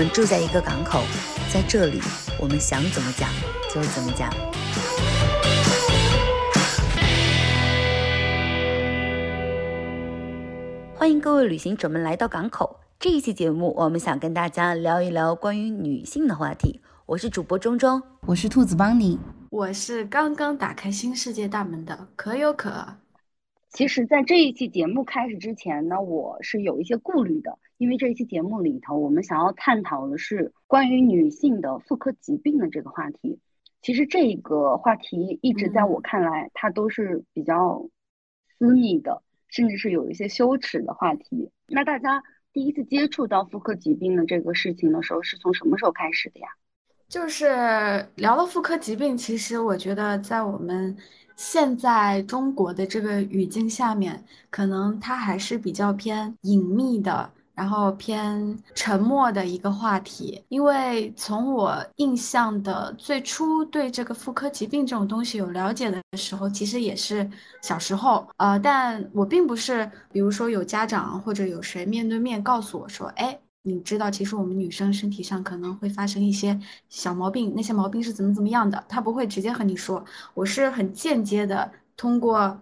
我们住在一个港口，在这里，我们想怎么讲就怎么讲。欢迎各位旅行者们来到港口。这一期节目，我们想跟大家聊一聊关于女性的话题。我是主播钟钟，我是兔子邦尼，我是刚刚打开新世界大门的可有可。其实，在这一期节目开始之前呢，我是有一些顾虑的，因为这一期节目里头，我们想要探讨的是关于女性的妇科疾病的这个话题。其实，这个话题一直在我看来，它都是比较私密的。甚至是有一些羞耻的话题。那大家第一次接触到妇科疾病的这个事情的时候，是从什么时候开始的呀？就是聊了妇科疾病，其实我觉得在我们现在中国的这个语境下面，可能它还是比较偏隐秘的。然后偏沉默的一个话题，因为从我印象的最初对这个妇科疾病这种东西有了解的时候，其实也是小时候，呃，但我并不是，比如说有家长或者有谁面对面告诉我说，哎，你知道，其实我们女生身体上可能会发生一些小毛病，那些毛病是怎么怎么样的，他不会直接和你说，我是很间接的通过。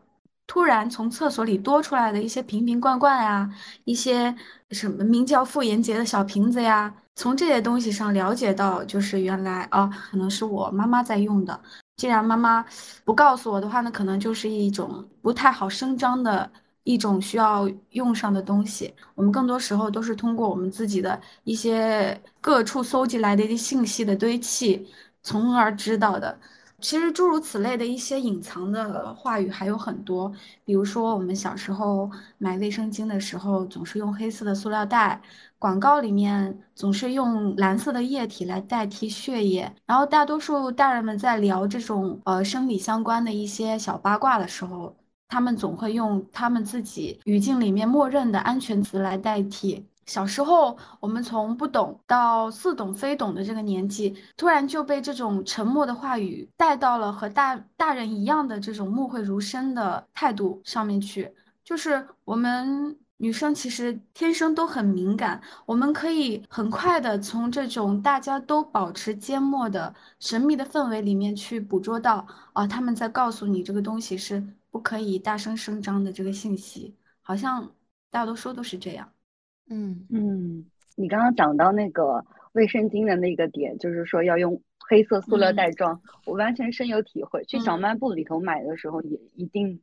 突然从厕所里多出来的一些瓶瓶罐罐呀，一些什么名叫妇炎洁的小瓶子呀，从这些东西上了解到，就是原来啊，可能是我妈妈在用的。既然妈妈不告诉我的话，那可能就是一种不太好声张的一种需要用上的东西。我们更多时候都是通过我们自己的一些各处搜集来的一些信息的堆砌，从而知道的。其实诸如此类的一些隐藏的话语还有很多，比如说我们小时候买卫生巾的时候，总是用黑色的塑料袋，广告里面总是用蓝色的液体来代替血液，然后大多数大人们在聊这种呃生理相关的一些小八卦的时候，他们总会用他们自己语境里面默认的安全词来代替。小时候，我们从不懂到似懂非懂的这个年纪，突然就被这种沉默的话语带到了和大大人一样的这种默会如深的态度上面去。就是我们女生其实天生都很敏感，我们可以很快的从这种大家都保持缄默的神秘的氛围里面去捕捉到啊，他们在告诉你这个东西是不可以大声声张的这个信息，好像大多数都是这样。嗯嗯，你刚刚讲到那个卫生巾的那个点，就是说要用黑色塑料袋装，我完全深有体会。去小卖部里头买的时候，也一定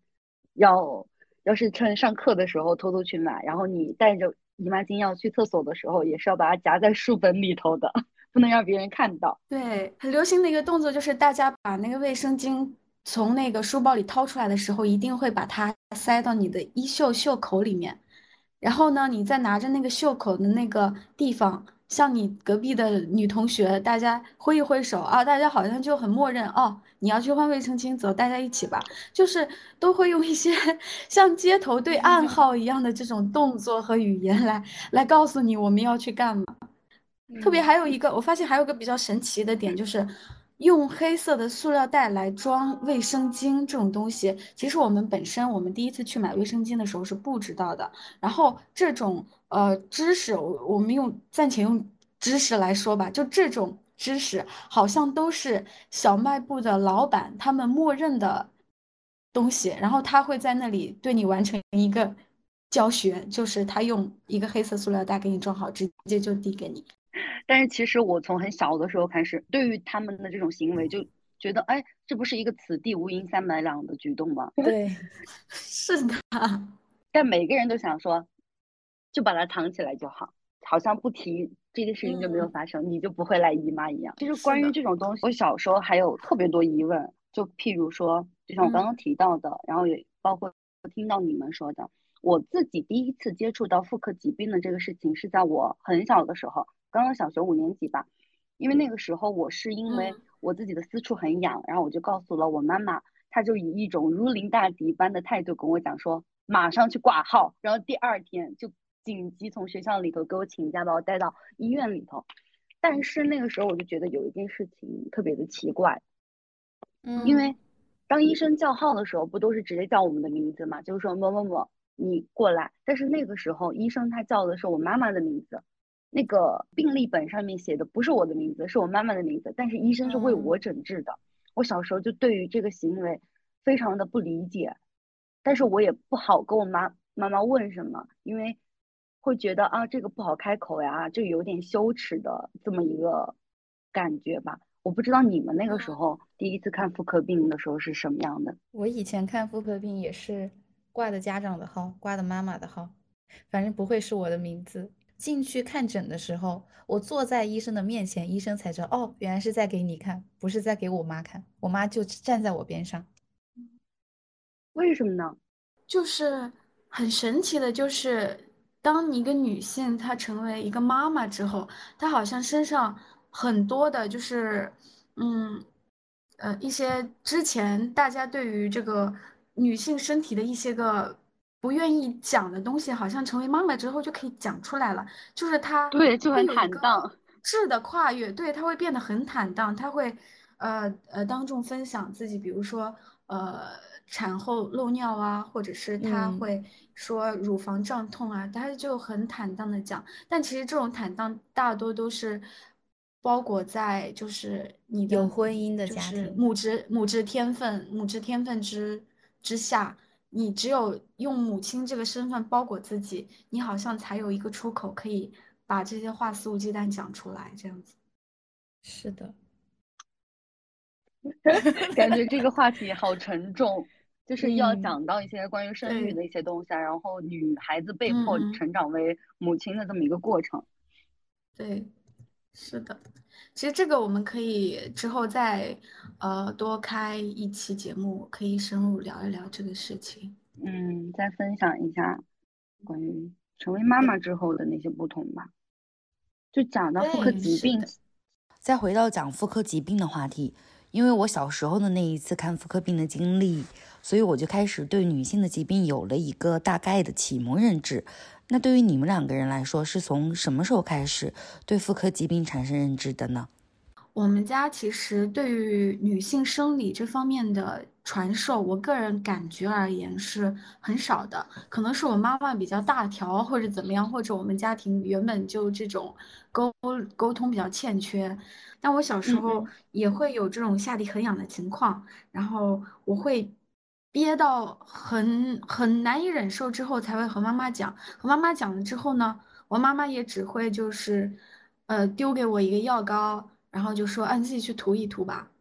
要，要是趁上课的时候偷偷去买，然后你带着姨妈巾要去厕所的时候，也是要把它夹在书本里头的，不能让别人看到。对，很流行的一个动作就是大家把那个卫生巾从那个书包里掏出来的时候，一定会把它塞到你的衣袖袖口里面。然后呢，你再拿着那个袖口的那个地方，向你隔壁的女同学，大家挥一挥手啊，大家好像就很默认哦，你要去换卫生巾，走，大家一起吧，就是都会用一些 像街头对暗号一样的这种动作和语言来来告诉你我们要去干嘛。特别还有一个，我发现还有个比较神奇的点就是。用黑色的塑料袋来装卫生巾这种东西，其实我们本身我们第一次去买卫生巾的时候是不知道的。然后这种呃知识，我我们用暂且用知识来说吧，就这种知识好像都是小卖部的老板他们默认的东西，然后他会在那里对你完成一个教学，就是他用一个黑色塑料袋给你装好，直接就递给你。但是其实我从很小的时候开始，对于他们的这种行为就觉得，哎，这不是一个此地无银三百两的举动吗？对，是的。但每个人都想说，就把它藏起来就好，好像不提这件事情就没有发生，你就不会来姨妈一样。就是关于这种东西，我小时候还有特别多疑问，就譬如说，就像我刚刚提到的，然后也包括听到你们说的，我自己第一次接触到妇科疾病的这个事情是在我很小的时候。刚刚小学五年级吧，因为那个时候我是因为我自己的私处很痒，然后我就告诉了我妈妈，她就以一种如临大敌般的态度跟我讲说，马上去挂号，然后第二天就紧急从学校里头给我请假，把我带到医院里头。但是那个时候我就觉得有一件事情特别的奇怪，嗯，因为当医生叫号的时候，不都是直接叫我们的名字嘛，就是说某某某你过来，但是那个时候医生他叫的是我妈妈的名字。那个病历本上面写的不是我的名字，是我妈妈的名字，但是医生是为我诊治的。我小时候就对于这个行为非常的不理解，但是我也不好跟我妈妈妈问什么，因为会觉得啊这个不好开口呀，就有点羞耻的这么一个感觉吧。我不知道你们那个时候第一次看妇科病的时候是什么样的。我以前看妇科病也是挂的家长的号，挂的妈妈的号，反正不会是我的名字。进去看诊的时候，我坐在医生的面前，医生才知道，哦，原来是在给你看，不是在给我妈看。我妈就站在我边上。为什么呢？就是很神奇的，就是当一个女性她成为一个妈妈之后，她好像身上很多的，就是嗯呃一些之前大家对于这个女性身体的一些个。不愿意讲的东西，好像成为妈妈之后就可以讲出来了。就是她对，就很坦荡，质的跨越，对，她会变得很坦荡。她会，呃呃，当众分享自己，比如说，呃，产后漏尿啊，或者是她会说乳房胀痛啊，她就很坦荡的讲。但其实这种坦荡大多都是包裹在就是你的有婚姻的家庭，母职母职天分母职天分之之下。你只有用母亲这个身份包裹自己，你好像才有一个出口，可以把这些话肆无忌惮讲出来，这样子。是的，感觉这个话题好沉重，就是要讲到一些关于生育的一些东西，然后女孩子被迫成长为母亲的这么一个过程。对，是的。其实这个我们可以之后再，呃，多开一期节目，可以深入聊一聊这个事情。嗯，再分享一下关于成为妈妈之后的那些不同吧。就讲到妇科疾病，再回到讲妇科疾病的话题，因为我小时候的那一次看妇科病的经历，所以我就开始对女性的疾病有了一个大概的启蒙认知。那对于你们两个人来说，是从什么时候开始对妇科疾病产生认知的呢？我们家其实对于女性生理这方面的传授，我个人感觉而言是很少的。可能是我妈妈比较大条，或者怎么样，或者我们家庭原本就这种沟沟通比较欠缺。但我小时候也会有这种下地很痒的情况，然后我会。憋到很很难以忍受之后，才会和妈妈讲。和妈妈讲了之后呢，我妈妈也只会就是，呃，丢给我一个药膏，然后就说，啊，你自己去涂一涂吧。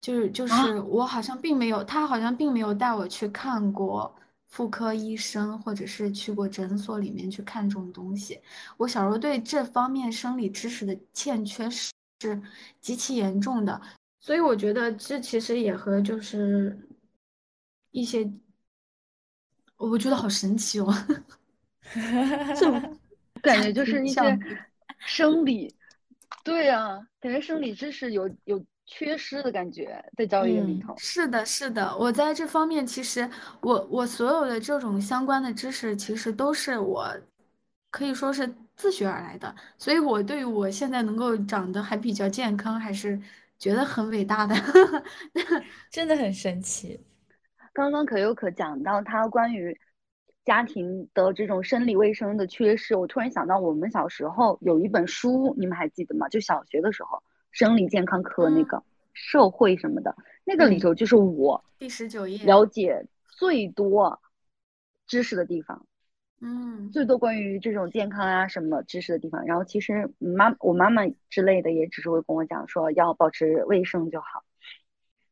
就是就是我好像并没有，他好像并没有带我去看过妇科医生，或者是去过诊所里面去看这种东西。我小时候对这方面生理知识的欠缺是是极其严重的，所以我觉得这其实也和就是。一些，我觉得好神奇哦，就感觉就是一些 生理，对呀，感觉生理知识有有缺失的感觉在教育里头。是的，是的，我在这方面其实我我所有的这种相关的知识，其实都是我可以说是自学而来的，所以我对于我现在能够长得还比较健康，还是觉得很伟大的，真的很神奇。刚刚可有可讲到他关于家庭的这种生理卫生的缺失，我突然想到我们小时候有一本书，你们还记得吗？就小学的时候生理健康课那个社会什么的，那个里头就是我第十九页了解最多知识的地方，嗯，最多关于这种健康啊什么知识的地方。然后其实妈我妈妈之类的也只是会跟我讲说要保持卫生就好。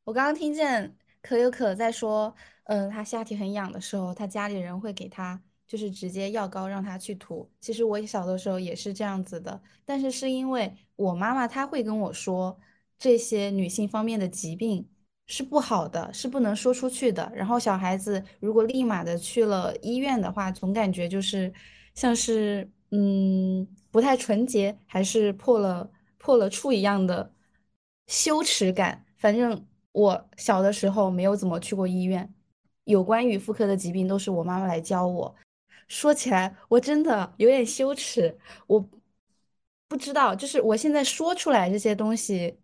我刚刚听见。可有可在说，嗯，他下体很痒的时候，他家里人会给他就是直接药膏让他去涂。其实我小的时候也是这样子的，但是是因为我妈妈她会跟我说，这些女性方面的疾病是不好的，是不能说出去的。然后小孩子如果立马的去了医院的话，总感觉就是像是嗯不太纯洁，还是破了破了处一样的羞耻感，反正。我小的时候没有怎么去过医院，有关于妇科的疾病都是我妈妈来教我。说起来，我真的有点羞耻，我不知道，就是我现在说出来这些东西，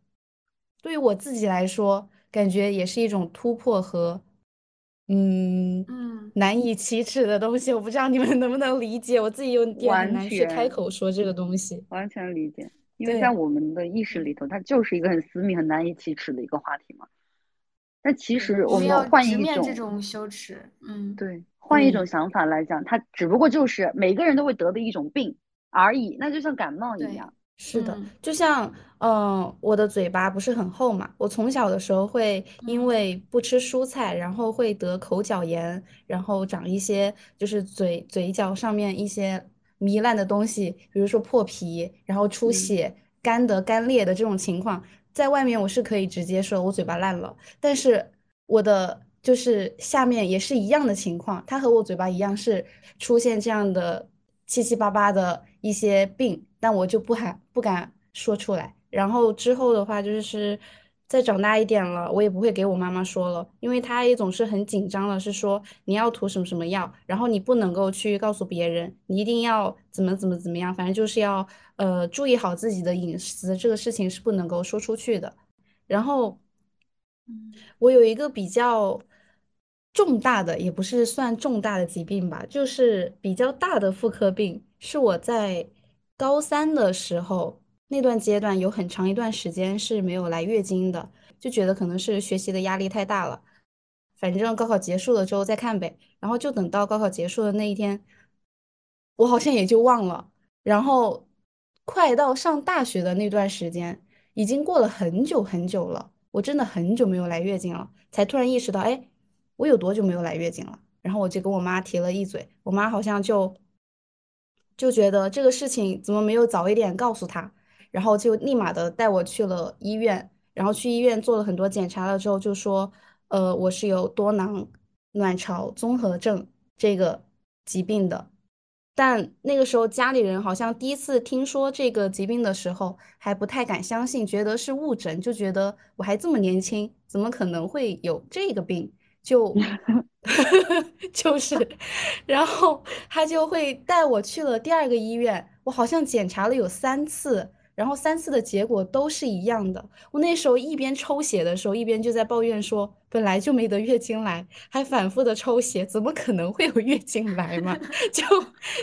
对于我自己来说，感觉也是一种突破和嗯嗯难以启齿的东西，我不知道你们 能不能理解，我自己有点很难去开口说这个东西。完全理解，因为在我们的意识里头，它就是一个很私密、很难以启齿的一个话题嘛。但其实我们要换一直面这种种羞耻。嗯，对，换一嗯。种想法来讲，它只不过就是每个人都会得的一种病而已，那就像感冒一样。是的，嗯就像，嗯、我的嘴巴不是很厚嘛，我从小的时候会因嗯。为不吃蔬菜，然后会得口角炎，然后长一些就是嘴嘴角上面一些糜烂的东西，比如说破皮，然后出嗯血、干的、干裂的这种情况，在外面我是可以直接说我嘴巴烂了，但是我的就是下面也是一样的情况，它和我嘴巴一样是出现这样的七七八八的一些病，但我就不喊不敢说出来。然后之后的话，就是再长大一点了，我也不会给我妈妈说了，因为她也总是很紧张的，是说你要涂什么什么药，然后你不能够去告诉别人，你一定要怎么怎么怎么样，反正就是要呃注意好自己的隐私，这个事情是不能够说出去的。然后嗯我有一个比较重大的，也不是算重大的疾病吧，就是比较大的妇科病，是我在高三的时候那段阶段有很长一段时间是没有来月经的，就觉得可能是学习的压力太大了。反正高考结束了之后再看呗，然后就等到高考结束的那一天，我好像也就忘了。然后快到上大学的那段时间，已经过了很久很久了，我真的很久没有来月经了，才突然意识到，哎，我有多久没有来月经了？然后我就跟我妈提了一嘴，我妈好像就就觉得这个事情怎么没有早一点告诉她，然后就立马的带我去了医院，然后去医院做了很多检查了之后，就说，呃，我是有多囊卵巢综合症这个疾病的。但那个时候家里人好像第一次听说这个疾病的时候，还不太敢相信，觉得是误诊，就觉得我还这么年轻，怎么可能会有这个病？就 就是，然后他就会带我去了第二个医院，我好像检查了有三次，然后三次的结果都是一样的。我那时候一边抽血的时候，一边就在抱怨说，本来就没得月经来，还反复的抽血，怎么可能会有月经来嘛？就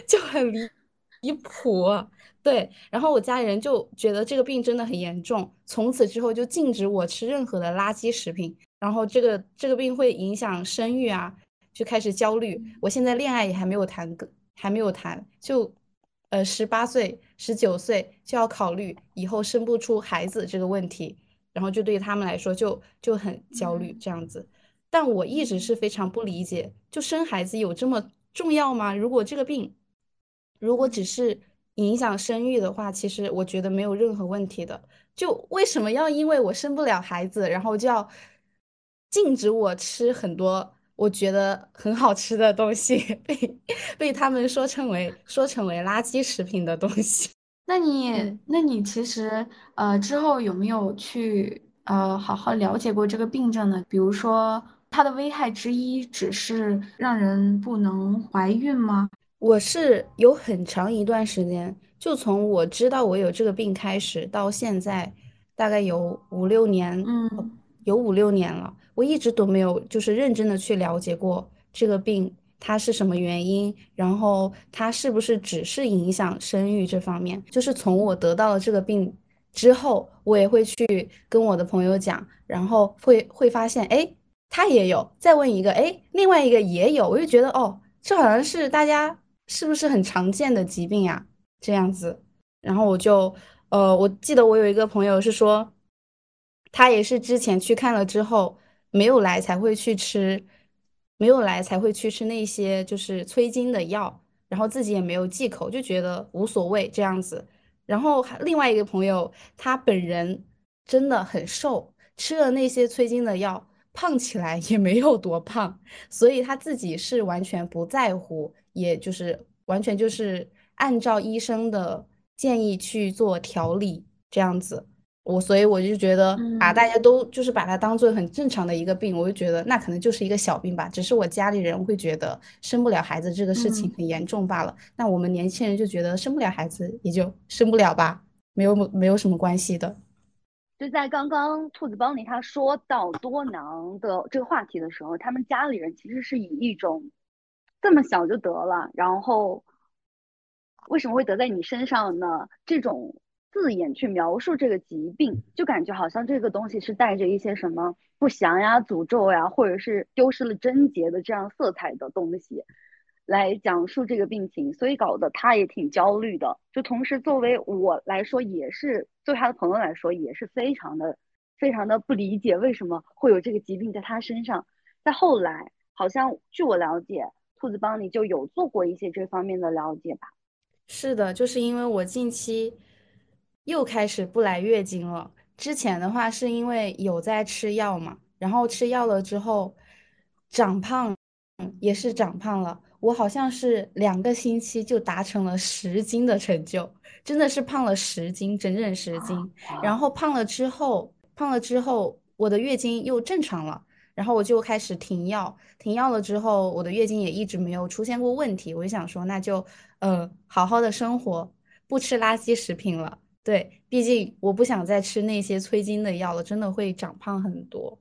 就很离离谱。对，然后我家里人就觉得这个病真的很严重，从此之后就禁止我吃任何的垃圾食品。然后这个这个病会影响生育啊，就开始焦虑。我现在恋爱也还没有谈，还没有谈，就呃十八岁、十九岁就要考虑以后生不出孩子这个问题，然后就对他们来说就就很焦虑这样子。但我一直是非常不理解，就生孩子有这么重要吗？如果这个病，如果只是影响生育的话，其实我觉得没有任何问题的。就为什么要因为我生不了孩子，然后就要禁止我吃很多我觉得很好吃的东西，被被他们说成为说成为垃圾食品的东西？那你嗯那你其实呃之后有没有去呃好好了解过这个病症呢？比如说它的危害之一只是让人不能怀孕吗？我是有很长一段时间，就从我知道我有这个病开始到现在，大概有五六年，嗯呃有五六年了，我一直都没有就是认真的去了解过这个病它是什么原因，然后它是不是只是影响生育这方面。就是从我得到了这个病之后，我也会去跟我的朋友讲，然后会会发现，哎，他也有，再问一个，哎，另外一个也有，我就觉得，哦，这好像是大家是不是很常见的疾病呀？这样子，然后我就，呃，我记得我有一个朋友是说，他也是之前去看了之后没有来才会去吃，没有来才会去吃那些就是催经的药，然后自己也没有忌口，就觉得无所谓这样子。然后还另外一个朋友，他本人真的很瘦，吃了那些催经的药，胖起来也没有多胖，所以他自己是完全不在乎，也就是完全就是按照医生的建议去做调理这样子。我所以我就觉得啊，大嗯家都就是把它当做很正常的一个病，我就觉得那可能就是一个小病吧，只是我家里人会觉得生不了孩子这个事情嗯很严重罢了。那我们年轻人就觉得生不了孩子也就生不了吧，没有没有什么关系的。就在刚刚兔子邦尼他说到多囊的这个话题的时候，他们家里人其实是以一种这么小就得了，然后为什么会得在你身上呢？这种字眼去描述这个疾病，就感觉好像这个东西是带着一些什么不祥呀、诅咒呀，或者是丢失了贞洁的这样色彩的东西。来讲述这个病情，所以搞得他也挺焦虑的。就同时作为我来说，也是作为他的朋友来说，也是非常的、非常的不理解为什么会有这个疾病在他身上。在后来，好像据我了解，兔子帮你就有做过一些这方面的了解吧？是的，就是因为我近期又开始不来月经了。之前的话是因为有在吃药嘛，然后吃药了之后长胖，也是长胖了。我好像是两个星期就达成了十斤的成就，真的是胖了十斤，整整十斤。然后胖了之后，胖了之后，我的月经又正常了。然后我就开始停药，停药了之后，我的月经也一直没有出现过问题。我就想说，那就呃好好的生活，不吃垃圾食品了。对，毕竟我不想再吃那些催经的药了，真的会长胖很多。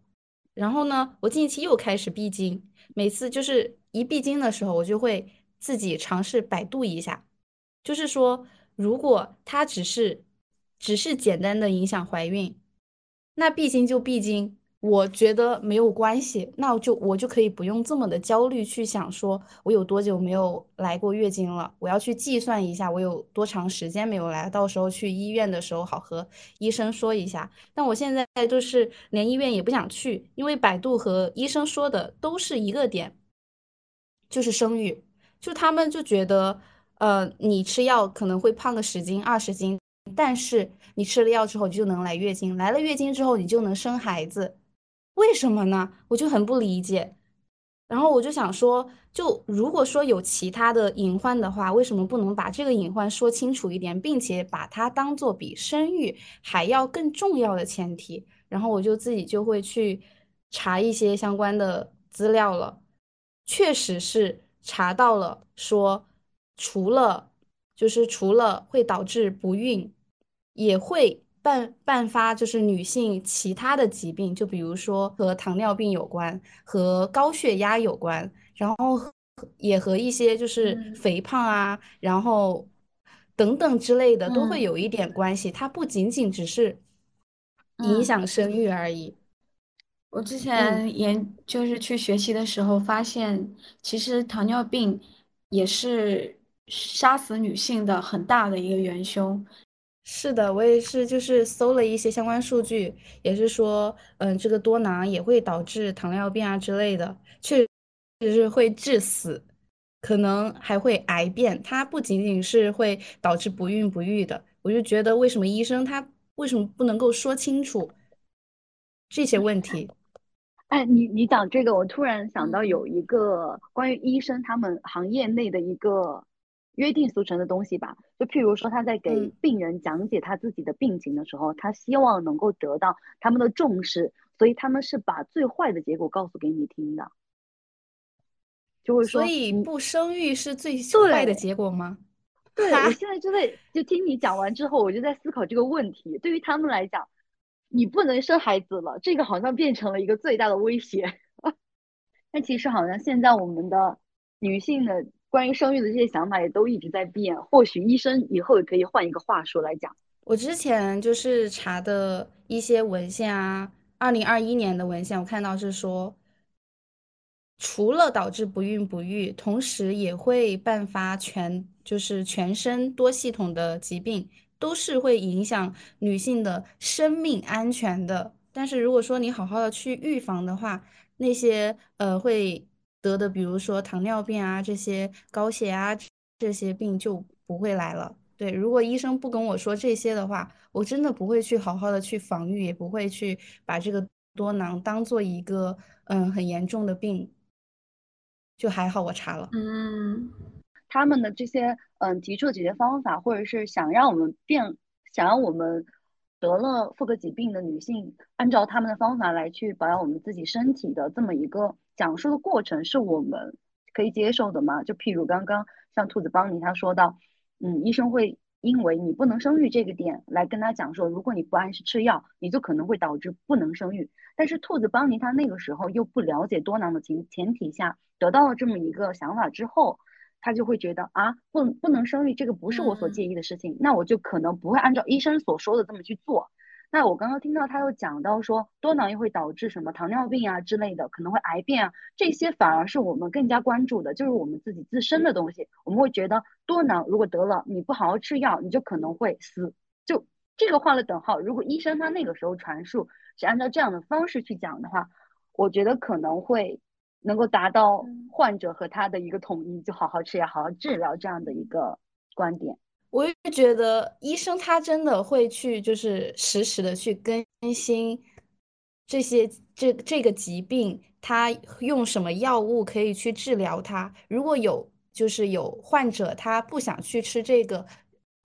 然后呢，我近期又开始闭经，每次就是。一闭经的时候，我就会自己尝试百度一下，就是说，如果它只是只是简单的影响怀孕，那闭经就闭经，我觉得没有关系，那我就我就可以不用这么的焦虑去想，说我有多久没有来过月经了，我要去计算一下我有多长时间没有来，到时候去医院的时候好和医生说一下。但我现在就是连医院也不想去，因为百度和医生说的都是一个点。就是生育，就他们就觉得，呃，你吃药可能会胖个十斤二十斤，但是你吃了药之后你就能来月经，来了月经之后你就能生孩子，为什么呢？我就很不理解。然后我就想说，就如果说有其他的隐患的话，为什么不能把这个隐患说清楚一点，并且把它当做比生育还要更重要的前提？然后我就自己就会去查一些相关的资料了。确实是查到了，说除了就是除了会导致不孕，也会伴伴发就是女性其他的疾病，就比如说和糖尿病有关，和高血压有关，然后也和一些就是肥胖啊，然后等等之类的都会有一点关系。它不仅仅只是影响生育而已。我之前研就是去学习的时候，发现其实糖尿病也是杀死女性的很大的一个元凶。是的，我也是，就是搜了一些相关数据，也是说，嗯，这个多囊也会导致糖尿病啊之类的，确实是会致死，可能还会癌变。它不仅仅是会导致不孕不育的，我就觉得为什么医生他为什么不能够说清楚这些问题？哎，你你讲这个，我突然想到有一个关于医生他们行业内的一个约定俗成的东西吧。就譬如说，他在给病人讲解他自己的病情的时候，他希望能够得到他们的重视，所以他们是把最坏的结果告诉给你听的，就会说，所以不生育是最坏的结果吗？对，我现在就在就听你讲完之后，我就在思考这个问题，对于他们来讲。你不能生孩子了，这个好像变成了一个最大的威胁。但其实好像现在我们的女性的关于生育的这些想法也都一直在变。或许医生以后也可以换一个话说来讲。我之前就是查的一些文献啊，二零二一年的文献，我看到是说，除了导致不孕不育，同时也会伴发全就是全身多系统的疾病。都是会影响女性的生命安全的，但是如果说你好好的去预防的话，那些呃会得的，比如说糖尿病啊这些高血压这些病就不会来了。对，如果医生不跟我说这些的话，我真的不会去好好的去防御，也不会去把这个多囊当做一个嗯很严重的病。就还好我查了，嗯。他们的这些嗯提出的解决方法，或者是想让我们变，想让我们得了妇科疾病的女性按照他们的方法来去保养我们自己身体的这么一个讲述的过程，是我们可以接受的吗？就譬如刚刚像兔子邦尼他说到，嗯，医生会因为你不能生育这个点来跟他讲说，如果你不按时吃药，你就可能会导致不能生育。但是兔子邦尼他那个时候又不了解多囊的情前提下，得到了这么一个想法之后，他就会觉得啊，不不能生育这个不是我所介意的事情，那我就可能不会按照医生所说的这么去做。那我刚刚听到他又讲到说多囊又会导致什么糖尿病啊之类的，可能会癌变啊，这些反而是我们更加关注的，就是我们自己自身的东西。我们会觉得多囊如果得了，你不好好吃药，你就可能会死。就这个画了等号。如果医生他那个时候传述是按照这样的方式去讲的话，我觉得可能会能够达到患者和他的一个统一，就好好吃药，好好治疗这样的一个观点。我也觉得医生他真的会去，就是实时的去更新这些这这个疾病，他用什么药物可以去治疗它。如果有就是有患者他不想去吃这个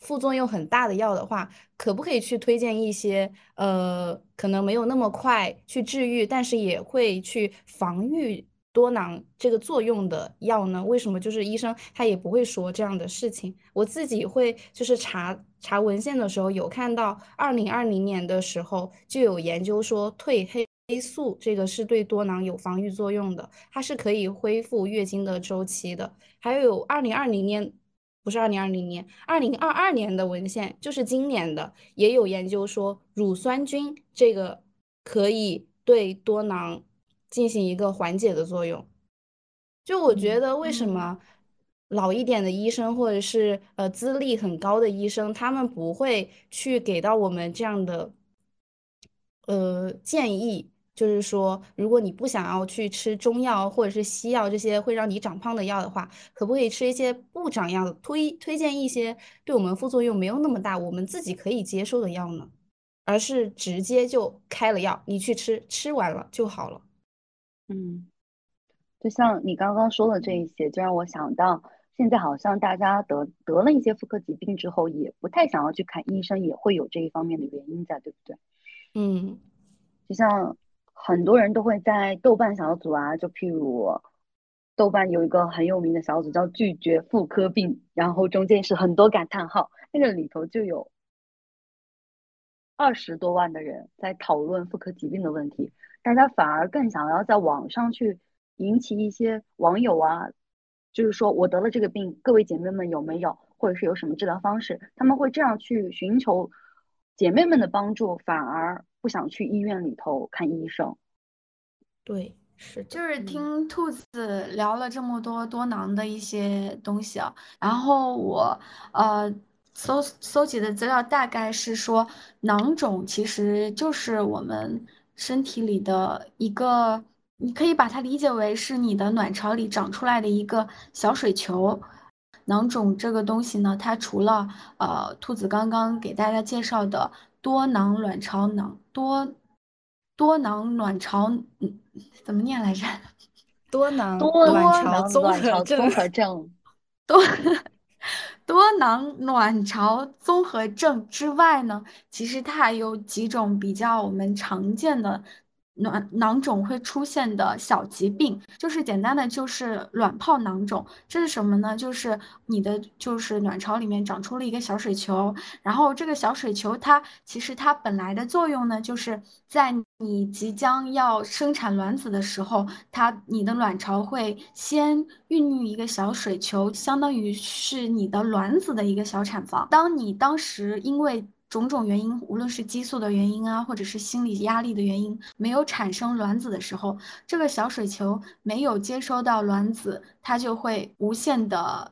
副作用很大的药的话，可不可以去推荐一些呃可能没有那么快去治愈，但是也会去防御。多囊这个作用的药呢？为什么就是医生他也不会说这样的事情？我自己会就是查查文献的时候有看到，二零二零年的时候就有研究说褪黑素这个是对多囊有防御作用的，它是可以恢复月经的周期的。还有二零二零年不是二零二零年，二零二二年的文献就是今年的也有研究说乳酸菌这个可以对多囊。进行一个缓解的作用，就我觉得为什么老一点的医生或者是呃资历很高的医生，他们不会去给到我们这样的呃建议，就是说，如果你不想要去吃中药或者是西药这些会让你长胖的药的话，可不可以吃一些不长药，推推荐一些对我们副作用没有那么大，我们自己可以接受的药呢？而是直接就开了药，你去吃，吃完了就好了。嗯，就像你刚刚说的这一些，就让我想到，现在好像大家得得了一些妇科疾病之后，也不太想要去看医生，也会有这一方面的原因在，对不对？嗯，就像很多人都会在豆瓣小组啊，就譬如豆瓣有一个很有名的小组叫“拒绝妇科病”，然后中间是很多感叹号，那个里头就有二十多万的人在讨论妇科疾病的问题。大家反而更想要在网上去引起一些网友啊，就是说我得了这个病，各位姐妹们有没有，或者是有什么治疗方式？他们会这样去寻求姐妹们的帮助，反而不想去医院里头看医生。对，是就是听兔子聊了这么多多囊的一些东西啊，然后我呃搜搜集的资料大概是说，囊肿其实就是我们。身体里的一个，你可以把它理解为是你的卵巢里长出来的一个小水球。囊肿这个东西呢，它除了呃，兔子刚刚给大家介绍的多囊卵巢囊多多囊卵巢，嗯，怎么念来着？多囊卵巢综合症。多。多多囊卵巢综合症之外呢，其实它还有几种比较我们常见的。卵囊肿会出现的小疾病，就是简单的就是卵泡囊肿。这是什么呢？就是你的就是卵巢里面长出了一个小水球，然后这个小水球它其实它本来的作用呢，就是在你即将要生产卵子的时候，它你的卵巢会先孕育一个小水球，相当于是你的卵子的一个小产房。当你当时因为种种原因，无论是激素的原因啊，或者是心理压力的原因，没有产生卵子的时候，这个小水球没有接收到卵子，它就会无限的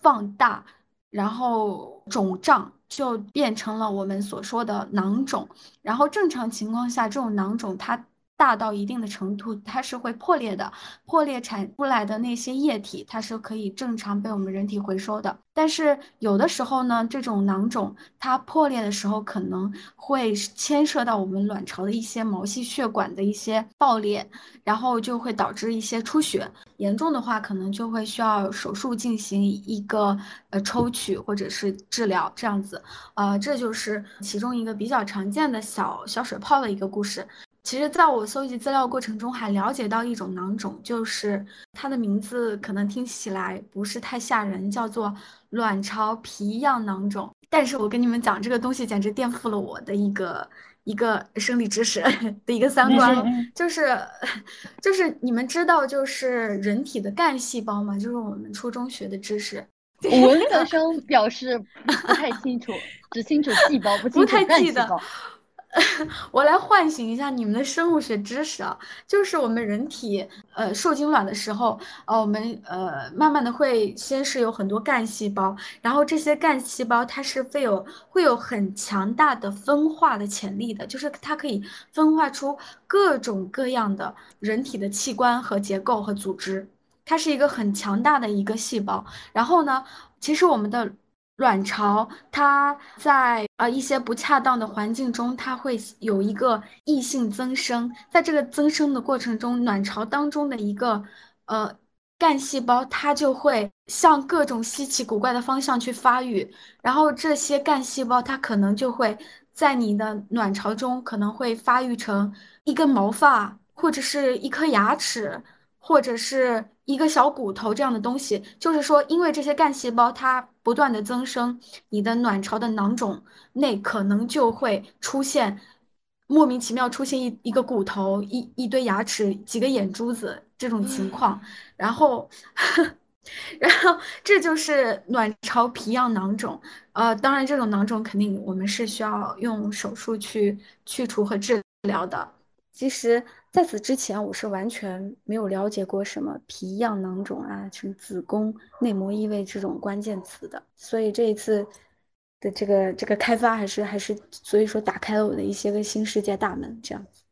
放大，然后肿胀就变成了我们所说的囊肿。然后正常情况下，这种囊肿它。大到一定的程度，它是会破裂的。破裂产出来的那些液体，它是可以正常被我们人体回收的。但是有的时候呢，这种囊肿它破裂的时候，可能会牵涉到我们卵巢的一些毛细血管的一些爆裂，然后就会导致一些出血。严重的话，可能就会需要手术进行一个呃抽取或者是治疗这样子。呃，这就是其中一个比较常见的小小水泡的一个故事。其实，在我搜集资料过程中，还了解到一种囊肿，就是它的名字可能听起来不是太吓人，叫做卵巢皮样囊肿。但是我跟你们讲，这个东西简直颠覆了我的一个一个生理知识的一个三观，就是 就是你们知道就是人体的干细胞吗？就是我们初中学的知识。文科生表示不太清楚，只清楚细胞，不清楚干细胞。我来唤醒一下你们的生物学知识啊，就是我们人体呃受精卵的时候，呃我们呃慢慢的会先是有很多干细胞，然后这些干细胞它是会有会有很强大的分化的潜力的，就是它可以分化出各种各样的人体的器官和结构和组织，它是一个很强大的一个细胞。然后呢，其实我们的。卵巢它在呃一些不恰当的环境中，它会有一个异性增生，在这个增生的过程中，卵巢当中的一个呃干细胞，它就会向各种稀奇古怪的方向去发育，然后这些干细胞它可能就会在你的卵巢中可能会发育成一根毛发，或者是一颗牙齿。或者是一个小骨头这样的东西，就是说，因为这些干细胞它不断的增生，你的卵巢的囊肿内可能就会出现莫名其妙出现一一个骨头、一一堆牙齿、几个眼珠子这种情况，然后，然后这就是卵巢皮样囊肿。呃，当然，这种囊肿肯定我们是需要用手术去去除和治疗的。其实。在此之前，我是完全没有了解过什么皮样囊肿啊，什么子宫内膜异位这种关键词的。所以这一次的这个这个开发，还是还是，所以说打开了我的一些个新世界大门。这样子，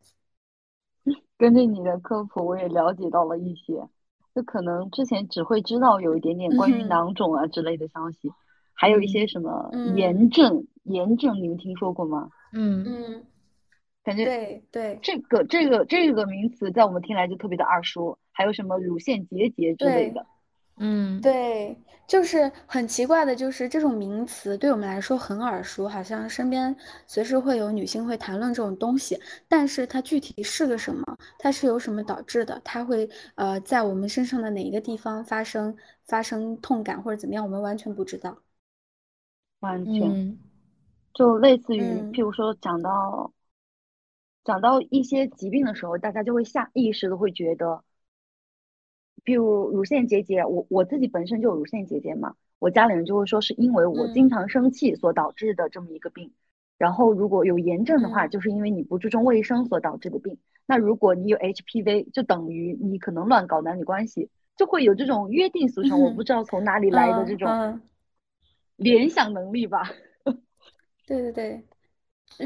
根据你的科普，我也了解到了一些，就可能之前只会知道有一点点关于囊肿啊之类的消息，还有一些什么炎症，炎症你们听说过吗？嗯嗯。感觉对对，这个这。个这个名词在我们听来就特别的耳熟，还有什么乳腺结节之类的，嗯，对，就是很奇怪的，就是这种名词对我们来说很耳熟，好像身边随时会有女性会谈论这种东西，但是它具体是个什么，它是由什么导致的，它会呃在我们身上的哪一个地方发生发生痛感或者怎么样，我们完全不知道，完全，就类似于譬如说讲到。讲到一些疾病的时候，大家就会下意识的会觉得，比如乳腺结节，我我自己本身就有乳腺结节嘛，我家里人就会说是因为我经常生气所导致的这么一个病。然后如果有炎症的话，就是因为你不注重卫生所导致的病。那如果你有 HPV，就等于你可能乱搞男女关系，就会有这种约定俗成，我不知道从哪里来的这种联想能力吧。对 对对。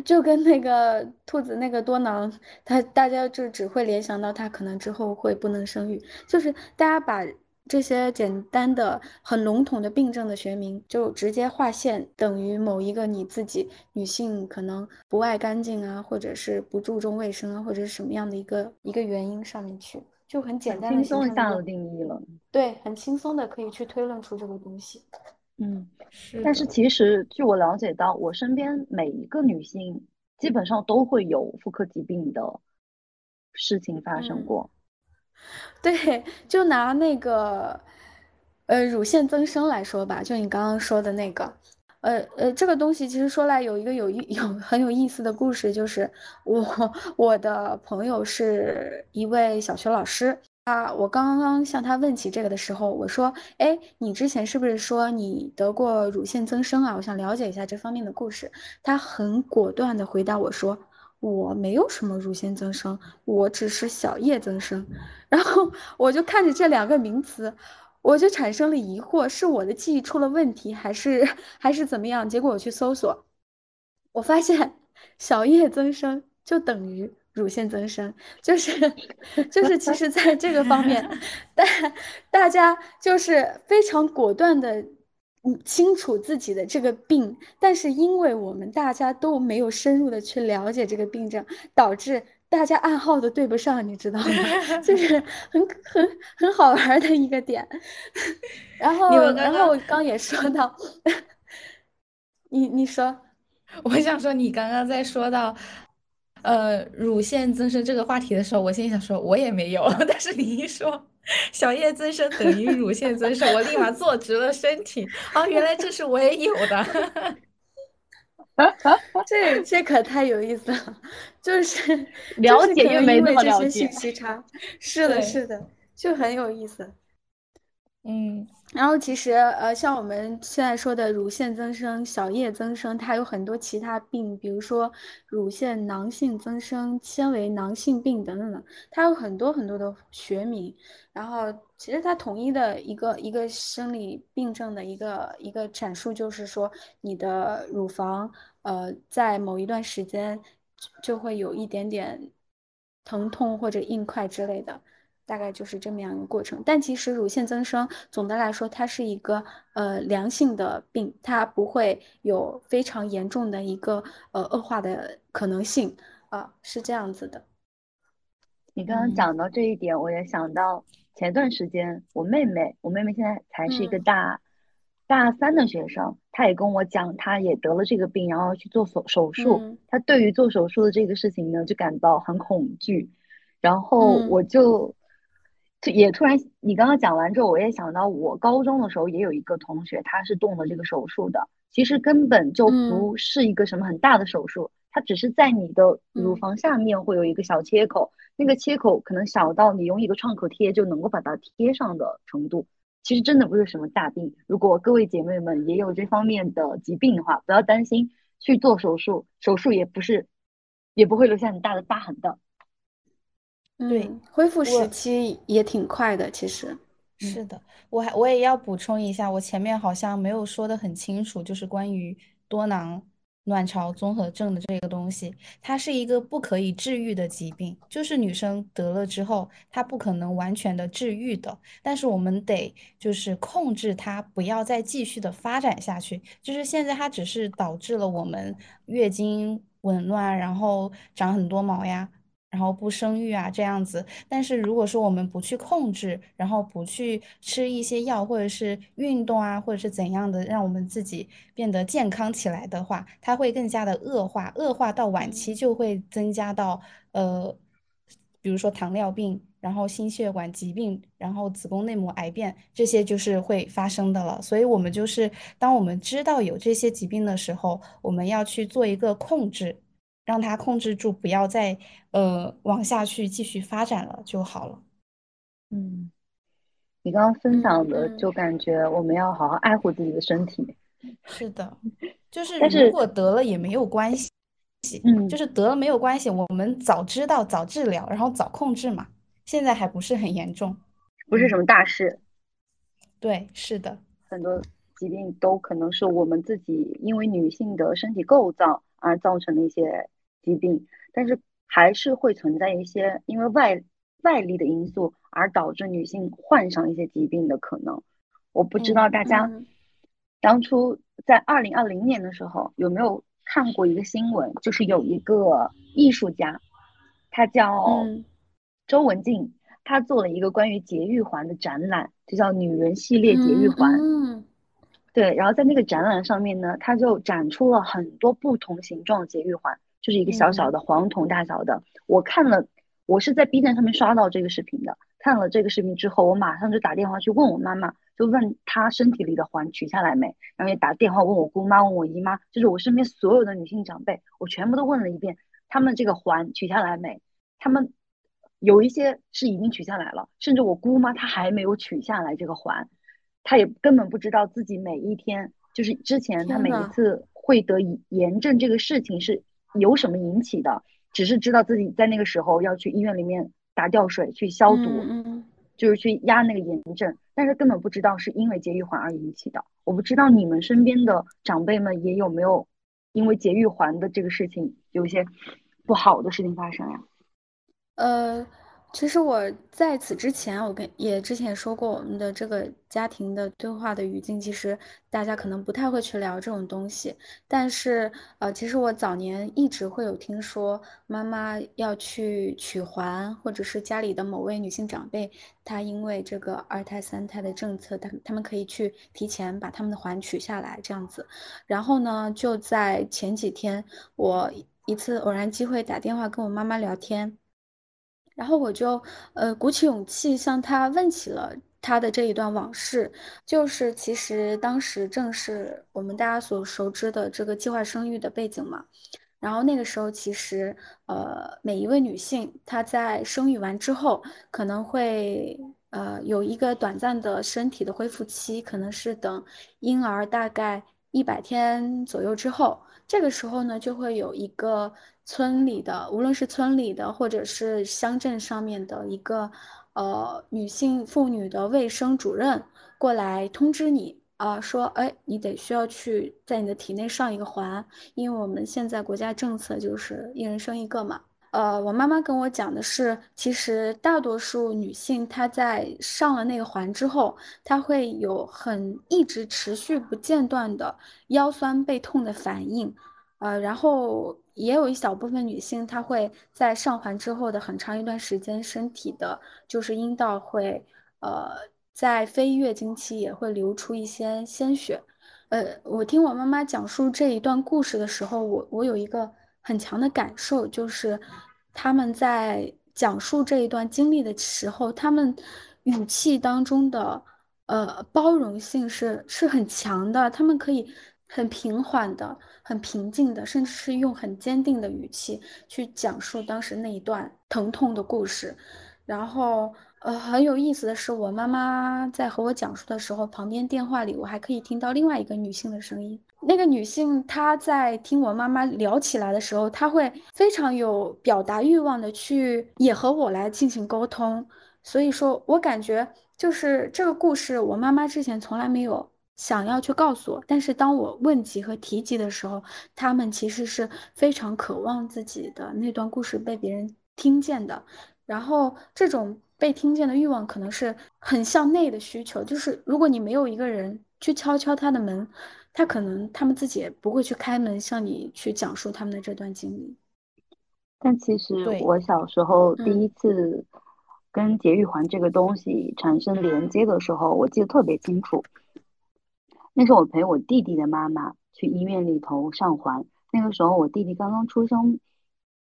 就跟那个兔子那个多囊，他大家就只会联想到他可能之后会不能生育，就是大家把这些简单的、很笼统的病症的学名，就直接划线等于某一个你自己女性可能不爱干净啊，或者是不注重卫生啊，或者是什么样的一个一个原因上面去，就很简单的轻松下了定义了。对，很轻松的可以去推论出这个东西。嗯，是。但是其实，据我了解到，我身边每一个女性基本上都会有妇科疾病的事情发生过。对，就拿那个呃乳腺增生来说吧，就你刚刚说的那个，呃呃，这个东西其实说来有一个有意有很有意思的故事，就是我我的朋友是一位小学老师。啊，我刚刚向他问起这个的时候，我说：“哎，你之前是不是说你得过乳腺增生啊？我想了解一下这方面的故事。”他很果断地回答我说：“我没有什么乳腺增生，我只是小叶增生。”然后我就看着这两个名词，我就产生了疑惑：是我的记忆出了问题，还是还是怎么样？结果我去搜索，我发现小叶增生就等于。乳腺增生就是，就是，其实，在这个方面，大大家就是非常果断的，清楚自己的这个病，但是因为我们大家都没有深入的去了解这个病症，导致大家暗号都对不上，你知道吗？就是很很很好玩的一个点。然后，然后我刚也说到，你你说，我想说，你刚刚在说到。呃，乳腺增生这个话题的时候，我心里想说，我也没有。但是你一说小叶增生等于乳腺增生，我立马坐直了身体。哦，原来这是我也有的。这这可太有意思了，就是 了解又没那么了解，信息差，是的，是的，就很有意思。嗯，然后其实呃，像我们现在说的乳腺增生、小叶增生，它有很多其他病，比如说乳腺囊性增生、纤维囊性病等等的，它有很多很多的学名。然后其实它统一的一个一个生理病症的一个一个阐述，就是说你的乳房呃在某一段时间就会有一点点疼痛或者硬块之类的。大概就是这么样一个过程，但其实乳腺增生总的来说，它是一个呃良性的病，它不会有非常严重的一个呃恶化的可能性啊，是这样子的。你。刚刚讲到这一点，我也想到前段时间我妹妹，我妹妹现在才是一个大大三的学生，她也跟我讲，她也得了这个病，然后去做手手术，她对于做手术的这个事情呢，就感到很恐惧，然后我就。也突然，你刚刚讲完之后，我也想到，我高中的时候也有一个同学，他是动了这个手术的。其实根本就不是一个什么很大的手术，它只是在你的乳房下面会有一个小切口，那个切口可能小到你用一个创可贴就能够把它贴上的程度。其实真的不是什么大病。如果各位姐妹们也有这方面的疾病的话，不要担心去做手术，手术也不是，也不会留下很大的疤痕的。对，恢复时期也挺快的，其实是的。我还我也要补充一下，我前面好像没有说的很清楚，就是关于多囊卵巢综合症的这个东西，它是一个不可以治愈的疾病，就是女生得了之后，她不可能完全的治愈的。但是我们得就是控制它，不要再继续的发展下去。就是现在它只是导致了我们月经紊乱，然后长很多毛呀。然后不生育啊，这样子。但是如果说我们不去控制，然后不去吃一些药，或者是运动啊，或者是怎样的，让我们自己变得健康起来的话，它会更加的恶化，恶化到晚期就会增加到呃，比如说糖尿病，然后心血管疾病，然后子宫内膜癌变，这些就是会发生的了。所以，我们就是当我们知道有这些疾病的时候，我们要去做一个控制。让它控制住，不要再呃往下去继续发展了就好了。嗯，你刚刚分享的，就感觉我们要好好爱护自己的身体。是的，就是如果得了也没有关系，嗯，就是得了没有关系，我们早知道早治疗，然后早控制嘛。现在还不是很严重，不是什么大事。对，是的，很多疾病都可能是我们自己因为女性的身体构造。而造成的一些疾病，但是还是会存在一些因为外外力的因素而导致女性患上一些疾病的可能。我不知道大家当初在二零二零年的时候有没有看过一个新闻，就是有一个艺术家，他叫周文静，他做了一个关于节育环的展览，就叫“女人系列节育环”。对，然后在那个展览上面呢，他就展出了很多不同形状的节育环，就是一个小小的黄铜大小的。我看了，我是在 B 站上面刷到这个视频的。看了这个视频之后，我马上就打电话去问我妈妈，就问她身体里的环取下来没，然后也打电话问我姑妈、问我姨妈，就是我身边所有的女性长辈，我全部都问了一遍，她们这个环取下来没？她们有一些是已经取下来了，甚至我姑妈她还没有取下来这个环。他也根本不知道自己每一天，就是之前他每一次会得炎症这个事情是由什么引起的，只是知道自己在那个时候要去医院里面打吊水去消毒，就是去压那个炎症，但是根本不知道是因为节育环而引起的。我不知道你们身边的长辈们也有没有因为节育环的这个事情有一些不好的事情发生呀？呃。其实我在此之前，我跟也之前说过，我们的这个家庭的对话的语境，其实大家可能不太会去聊这种东西。但是，呃，其实我早年一直会有听说，妈妈要去取环，或者是家里的某位女性长辈，她因为这个二胎、三胎的政策，她他们可以去提前把他们的环取下来，这样子。然后呢，就在前几天，我一次偶然机会打电话跟我妈妈聊天。然后我就，呃，鼓起勇气向他问起了他的这一段往事，就是其实当时正是我们大家所熟知的这个计划生育的背景嘛。然后那个时候，其实呃，每一位女性她在生育完之后，可能会呃有一个短暂的身体的恢复期，可能是等婴儿大概一百天左右之后，这个时候呢，就会有一个村里的，无论是村里的或者是乡镇上面的一个。呃，女性妇女的卫生主任过来通知你啊，说，哎，你得需要去在你的体内上一个环，因为我们现在国家政策就是一人生一个嘛。呃，我妈妈跟我讲的是，其实大多数女性她在上了那个环之后，她会有很一直持续不间断的腰酸背痛的反应，呃，然后。也有一小部分女性，她会在上环之后的很长一段时间，身体的就是阴道会，呃，在非月经期也会流出一些鲜血。呃，我听我妈妈讲述这一段故事的时候，我我有一个很强的感受，就是他们在讲述这一段经历的时候，他们语气当中的呃包容性是是很强的，他们可以。很平缓的，很平静的，甚至是用很坚定的语气去讲述当时那一段疼痛的故事。然后，呃，很有意思的是，我妈妈在和我讲述的时候，旁边电话里我还可以听到另外一个女性的声音。那个女性她在听我妈妈聊起来的时候，她会非常有表达欲望的去也和我来进行沟通。所以说我感觉就是这个故事，我妈妈之前从来没有。想要去告诉我，但是当我问及和提及的时候，他们其实是非常渴望自己的那段故事被别人听见的。然后这种被听见的欲望，可能是很向内的需求，就是如果你没有一个人去敲敲他的门，他可能他们自己也不会去开门向你去讲述他们的这段经历。但其实我小时候第一次跟节育环这个东西产生连接的时候，我记得特别清楚。那是我陪我弟弟的妈妈去医院里头上环，那个时候我弟弟刚刚出生，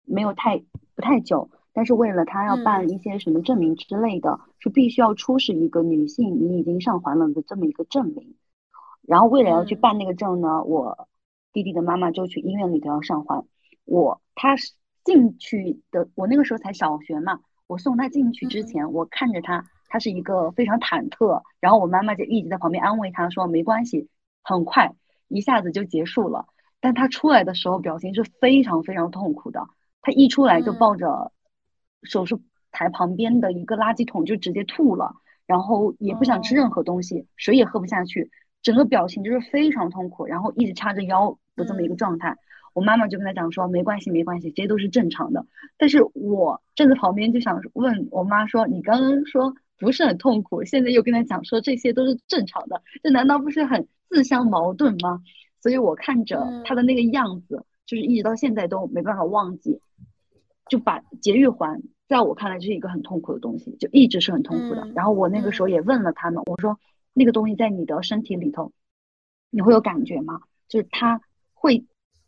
没有太不太久，但是为了他要办一些什么证明之类的，是必须要出示一个女性你已经上环了的这么一个证明。然后为了要去办那个证呢，我弟弟的妈妈就去医院里头要上环。我他是进去的，我那个时候才小学嘛，我送他进去之前，我看着他。他是一个非常忐忑，然后我妈妈就一直在旁边安慰他说没关系，很快一下子就结束了。但他出来的时候表情是非常非常痛苦的，他一出来就抱着手术台旁边的一个垃圾桶就直接吐了，然后也不想吃任何东西，水也喝不下去，整个表情就是非常痛苦，然后一直叉着腰的这么一个状态。我妈妈就跟他讲说没关系没关系，这些都是正常的。但是我站在旁边就想问我妈说你刚刚说。不是很痛苦，现在又跟他讲说这些都是正常的，这难道不是很自相矛盾吗？所以我看着他的那个样子，就是一直到现在都没办法忘记，就把节育环在我看来就是一个很痛苦的东西，就一直是很痛苦的。然后我那个时候也问了他们，我说那个东西在你的身体里头，你会有感觉吗？就是它会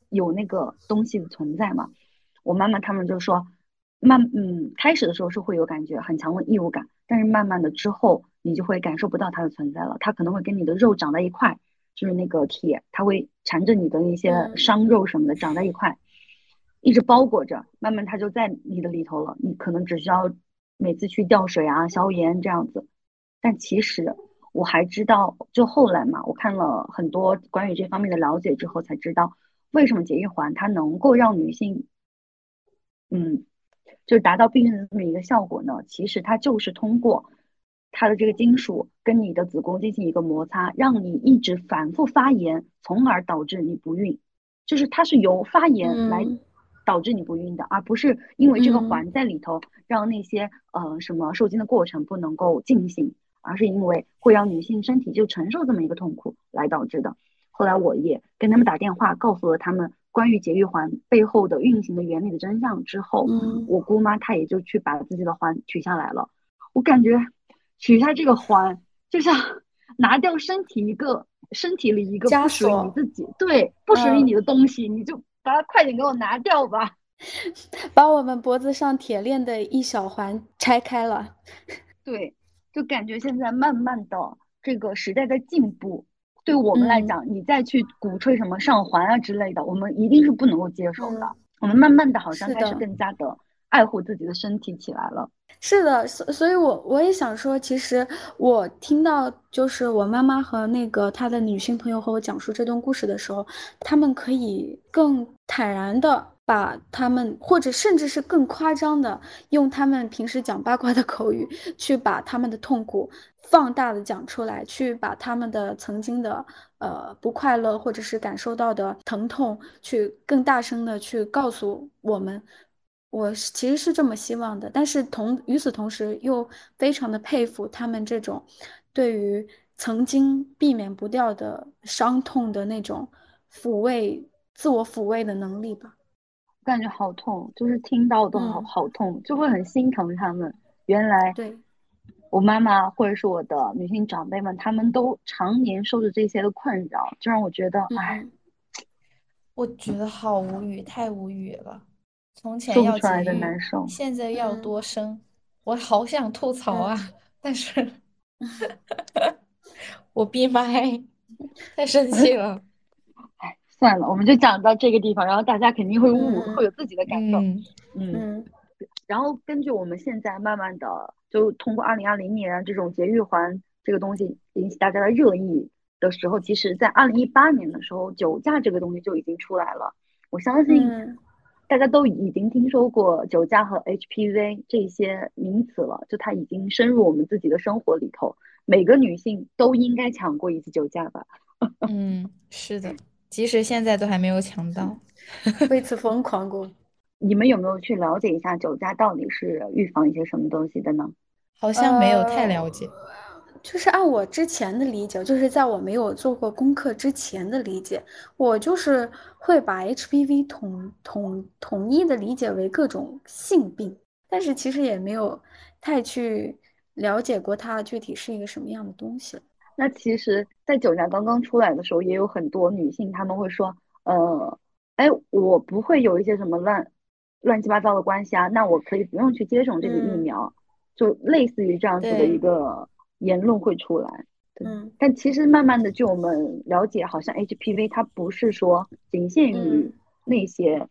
有那个东西的存在吗？我妈妈他们就说。慢，嗯，开始的时候是会有感觉很强的异物感，但是慢慢的之后，你就会感受不到它的存在了。它可能会跟你的肉长在一块，就是那个铁，它会缠着你的一些伤肉什么的长在一块，一直包裹着。慢慢它就在你的里头了，你可能只需要每次去吊水啊、消炎这样子。但其实我还知道，就后来嘛，我看了很多关于这方面的了解之后，才知道为什么节育环它能够让女性，嗯。就是达到避孕的这么一个效果呢，其实它就是通过它的这个金属跟你的子宫进行一个摩擦，让你一直反复发炎，从而导致你不孕。就是它是由发炎来导致你不孕的，而不是因为这个环在里头让那些呃什么受精的过程不能够进行，而是因为会让女性身体就承受这么一个痛苦来导致的。后来我也跟他们打电话，告诉了他们。关于节育环背后的运行的原理的真相之后，我姑妈她也就去把自己的环取下来了。我感觉取下这个环，就像 拿掉身体一个身体里一个不属于你自己，对，不属于你的东西，你就把它快点给我拿掉吧。把我们脖子上铁链的一小环拆开了。对，就感觉现在慢慢的这个时代在进步，对我们来嗯讲，你再去鼓吹什么上环啊之类的，我们一定是不能够接受的。嗯我们慢慢的好像开始更加的爱护自己的身体起来了。是的，所所以我，我也想说，其实我听到就是我妈妈和那个她的女性朋友和我讲述这段故事的时候，他们可以更坦然的把他们，或者甚至是更夸张的，用他们平时讲八卦的口语，去把他们的痛苦放大的讲出来，去把他们的曾经的呃不快乐或者是感受到的疼痛，去更大声的去告诉我们。我其实是这么希望的，但是同与此同时又非常的佩服他们这种对于曾经避免不掉的伤痛的那种抚慰、自我抚慰的能力吧。感觉好痛，就是听到都好嗯好痛，就会很心疼他们。原来对，我妈妈或者是我的女性长辈们，他们都常年受着这些的困扰，就让我觉得，哎，嗯，我觉得好无语，太无语了。从前要出来的节育难受现在要嗯多生，我好想吐槽啊，但是 我闭麦，太生气了。算了，我们就讲到这个地方，然后大家肯定会悟，嗯会有自己的感受。嗯，然后根据我们现在慢慢的，就通过二零二零年这种节育环这个东西引起大家的热议的时候，其实在二零一八年的时候，酒驾这个东西就已经出来了。我相信嗯大家都已经听说过酒驾和 HPV 这些名词了，就它已经深入我们自己的生活里头。每个女性都应该抢过一次酒驾吧？嗯，是的，即使现在都还没有抢到。为此疯狂过。你们有没有去了解一下酒驾到底是预防一些什么东西的呢？好像没有太了解。就是按我之前的理解，就是在我没有做过功课之前的理解，我就是会把 HPV 统统统一的理解为各种性病，但是其实也没有太去了解过它具体是一个什么样的东西。那其实，在酒驾刚刚出来的时候，也有很多女性她们会说，呃，哎，我不会有一些什么乱乱七八糟的关系啊，那我可以不用去接种这个疫嗯苗，就类似于这样子的一个言论会出来。对嗯但其实慢慢的，据我们了解，好像 HPV 它不是说仅限于嗯那些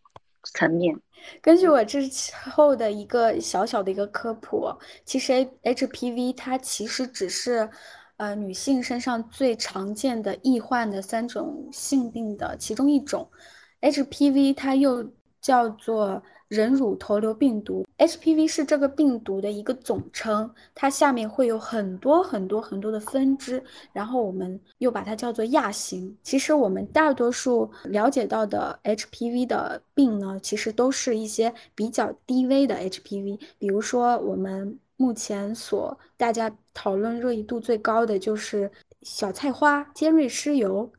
层面。根据我之后的一个小小的一个科普，其实 HPV 它其实只是，呃，女性身上最常见的易患的三种性病的其中一种。HPV 它又叫做人乳头瘤病毒，HPV 是这个病毒的一个总称，它下面会有很多很多很多的分支，然后我们又把它叫做亚型。其实我们大多数了解到的 HPV 的病呢，其实都是一些比较低危的 HPV，比如说我们目前所大家讨论热议度最高的就是小菜花、尖锐湿疣。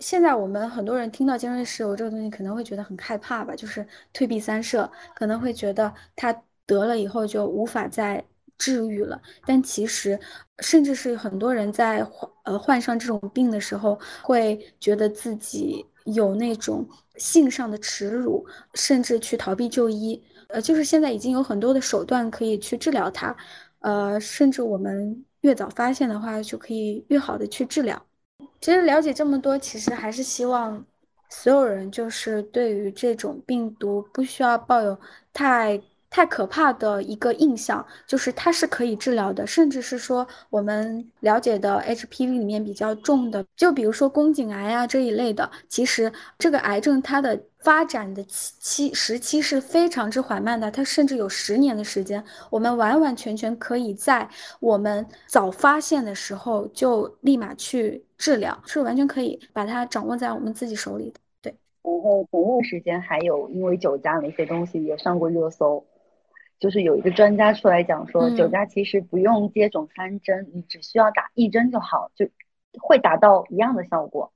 现在我们很多人听到尖锐湿疣这个东西，可能会觉得很害怕吧，就是退避三舍，可能会觉得他得了以后就无法再治愈了。但其实，甚至是很多人在患呃患上这种病的时候，会觉得自己有那种性上的耻辱，甚至去逃避就医。呃，就是现在已经有很多的手段可以去治疗它，呃，甚至我们越早发现的话，就可以越好的去治疗。其实了解这么多，其实还是希望所有人就是对于这种病毒不需要抱有太太可怕的一个印象，就是它是可以治疗的，甚至是说我们了解的 HPV 里面比较重的，就比如说宫颈癌啊这一类的，其实这个癌症它的发展的期期时期是非常之缓慢的，它甚至有十年的时间，我们完完全全可以在我们早发现的时候就立马去治疗，是完全可以把它掌握在我们自己手里的。对，然后前段时间还有因为酒驾的一些东西也上过热搜，就是有一个专家出来讲说，嗯酒驾其实不用接种三针，你只需要打一针就好，就会达到一样的效果。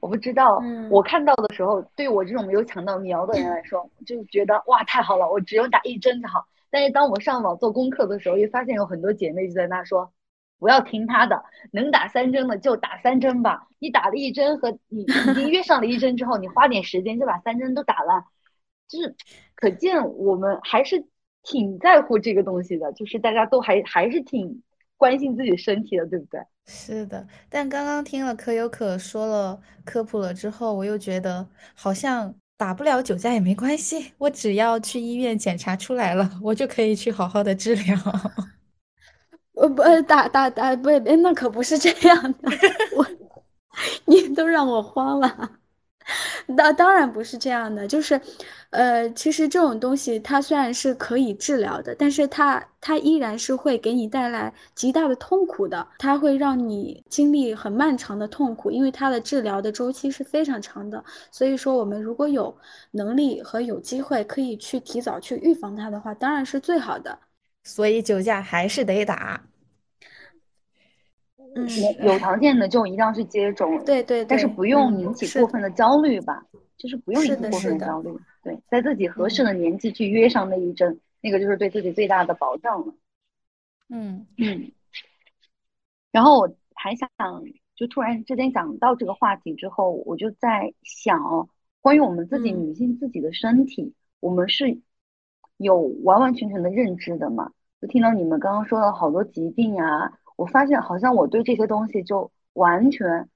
我不知道，嗯我看到的时候，对我这种没有抢到苗的人来说，就觉得哇太好了，我只用打一针就好。但是当我上网做功课的时候，又发现有很多姐妹就在那说，不要听他的，能打三针的就打三针吧。你打了一针和你已经约上了一针之后，你花点时间就把三针都打完，就是可见我们还是挺在乎这个东西的，就是大家都还还是挺关心自己身体的，对不对？是的，但刚刚听了可有可说了科普了之后，我又觉得好像打不了酒驾也没关系，我只要去医院检查出来了，我就可以去好好的治疗。呃不呃打打打不那可不是这样的，我 你都让我慌了。那当然不是这样的，就是，呃，其实这种东西它虽然是可以治疗的，但是它它依然是会给你带来极大的痛苦的，它会让你经历很漫长的痛苦，因为它的治疗的周期是非常长的。所以说，我们如果有能力和有机会可以去提早去预防它的话，当然是最好的。所以酒驾还是得打。嗯，有条件的就一定要去接种，对对，但是不用引起过分的焦虑吧，就是不用引起过分的焦虑，对，在自己合适的年纪去约上那一针，那个就是对自己最大的保障了。嗯嗯，然后我还想，就突然之间讲到这个话题之后，我就在想，关于我们自己女性自己的身体，我们是有完完全全的认知的嘛？就听到你们刚刚说了好多疾病啊。我发现好像我对这些东西就完全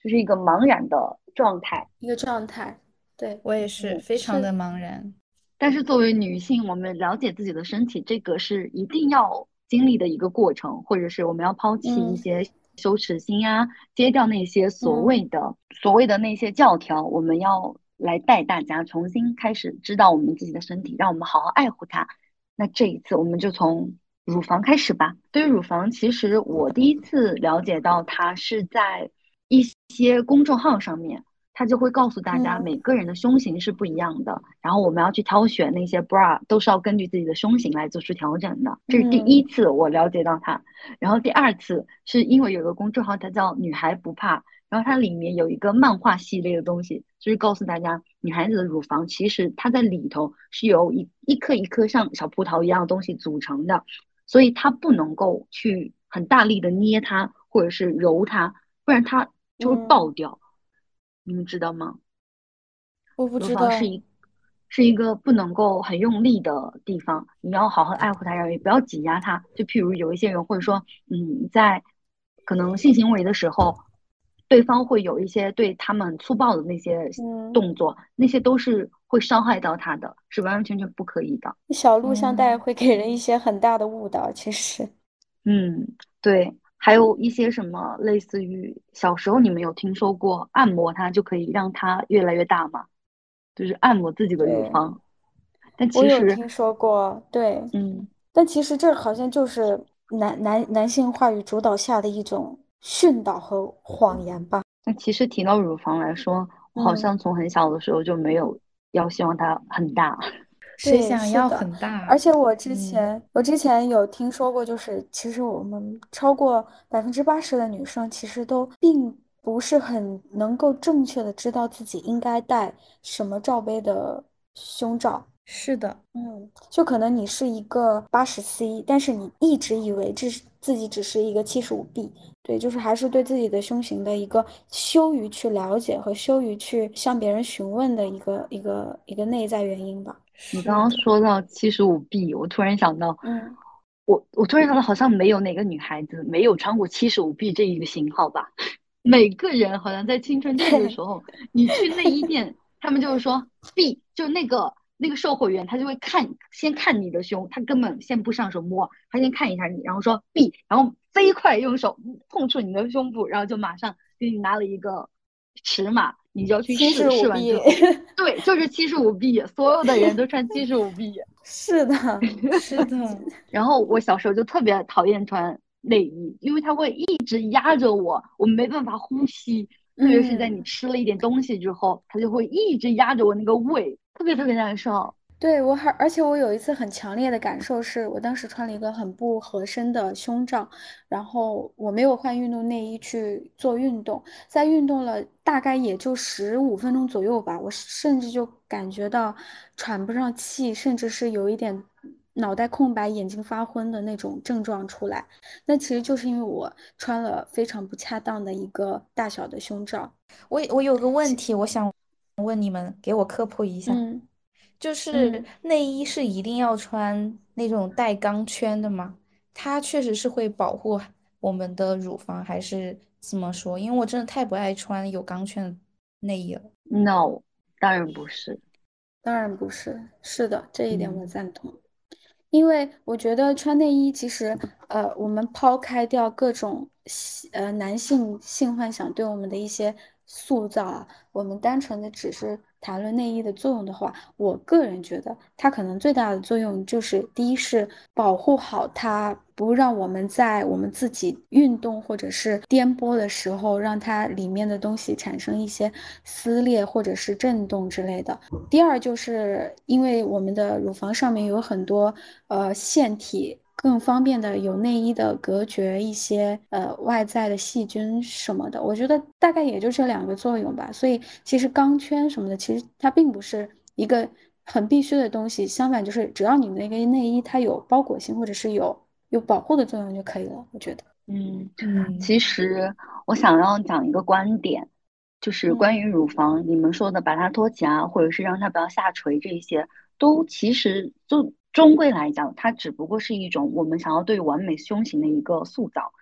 就是一个茫然的状态，一个状态。对我也是非常的茫然。但是作为女性，我们了解自己的身体，这个是一定要经历的一个过程，或者是我们要抛弃一些羞耻心啊，揭掉那些所谓的所谓的那些教条，我们要来带大家重新开始知道我们自己的身体，让我们好好爱护它。那这一次我们就从。乳房开始吧。对于乳房，其实我第一次了解到它是在一些公众号上面，它就会告诉大家每个人的胸型是不一样的，然后我们要去挑选那些 bra 都是要根据自己的胸型来做出调整的。这是第一次我了解到它。然后第二次是因为有个公众号，它叫女孩不怕，然后它里面有一个漫画系列的东西，就是告诉大家女孩子的乳房其实它在里头是由一一颗一颗像小葡萄一样的东西组成的。所以它不能够去很大力的捏它，或者是揉它，不然它就会爆掉。你们知道吗？我不知道。是一是一个不能够很用力的地方，你要好好爱护它，然后也不要挤压它。就譬如有一些人会说，嗯，在可能性行为的时候。对方会有一些对他们粗暴的那些动作，那些都是会伤害到他的，是完完全全不可以的。小录像带会给人一些很大的误导，其实。嗯，对，还有一些什么类似于小时候你们有听说过按摩它就可以让它越来越大吗？就是按摩自己的乳房。但其实我有听说过，对，嗯，但其实这好像就是男男男性话语主导下的一种。训导和谎言吧。那其实提到乳房来说，我好像从很小的时候就没有要希望它很大。谁想要很大？而且我之前，我之前有听说过，就是其实我们超过百分之八十的女生，其实都并不是很能够正确的知道自己应该戴什么罩杯的胸罩。是的，嗯，就可能你是一个八十 C，但是你一直以为这是自己只是一个七十五 B，对，就是还是对自己的胸型的一个羞于去了解和羞于去向别人询问的一个一个一个内在原因吧。你刚刚说到七十五 B，我突然想到，嗯，我我突然想到，好像没有哪个女孩子没有穿过七十五 B 这一个型号吧？每个人好像在青春期的时候，你去内衣店，他们就是说 B，就那个。那个售货员他就会看，先看你的胸，他根本先不上手摸，他先看一下你，然后说 B，然后飞快用手碰触你的胸部，然后就马上给你拿了一个尺码，你就要去试，试完之后，对，就是七十五 B，所有的人都穿七十五 B，是的，是的。然后我小时候就特别讨厌穿内衣，因为它会一直压着我，我没办法呼吸，特别是在你吃了一点东西之后，它就会一直压着我那个胃。特别特别难受，对我还而且我有一次很强烈的感受是，我当时穿了一个很不合身的胸罩，然后我没有换运动内衣去做运动，在运动了大概也就十五分钟左右吧，我甚至就感觉到喘不上气，甚至是有一点脑袋空白、眼睛发昏的那种症状出来。那其实就是因为我穿了非常不恰当的一个大小的胸罩。我我有个问题，我想。问你们，给我科普一下，就是内衣是一定要穿那种带钢圈的吗？它确实是会保护我们的乳房，还是怎么说？因为我真的太不爱穿有钢圈的内衣了。No，当然不是。当然不是，是的，这一点我赞同。因为我觉得穿内衣其实，呃，我们抛开掉各种性呃男性性幻想对我们的一些塑造啊，我们单纯的只是谈论内衣的作用的话，我个人觉得它可能最大的作用就是，第一是保护好它，不让我们在我们自己运动或者是颠簸的时候，让它里面的东西产生一些撕裂或者是震动之类的。第二就是因为我们的乳房上面有很多呃腺体，更方便的有内衣的隔绝一些呃外在的细菌什么的。我觉得大概也就这两个作用吧。所以其实钢圈什么的，其实它并不是一个很必须的东西，相反就是只要你那个内衣它有包裹性或者是有有保护的作用就可以了。我觉得，嗯，嗯，其实我想要讲一个观点，就是关于乳房，你们说的把它托起啊，或者是让它不要下垂，这一些都其实就终归来讲，它只不过是一种我们想要对完美胸型的一个塑造。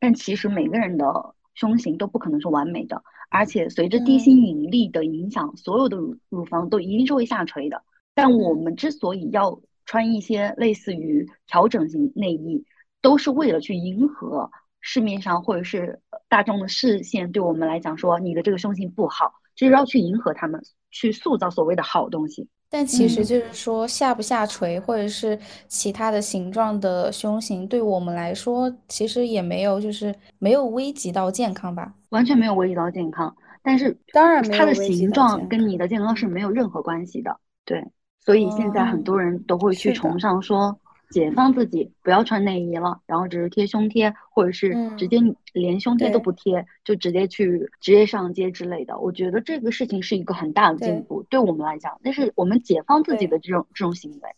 但其实每个人的胸型都不可能是完美的，而且随着地心引力的影响，所有的乳乳房都一定是会下垂的。但我们之所以要穿一些类似于调整型内衣，都是为了去迎合市面上或者是大众的视线，对我们来讲说你的这个胸型不好，就是要去迎合他们，去塑造所谓的好东西。但其实嗯就是说下不下垂，或者是其他的形状的胸型，对我们来说其实也没有就是没有危及到健康吧。完全没有危及到健康，但是当然它的形状跟你的健康是没有任何关系的。对，所以现在很多人都会去崇尚说解放自己，不要穿内衣了，然后只是贴胸贴，或者是直嗯接连胸贴都不贴，就直接去直接上街之类的。我觉得这个事情是一个很大的进步，对我们来讲，但是我们解放自己的这种这种行为，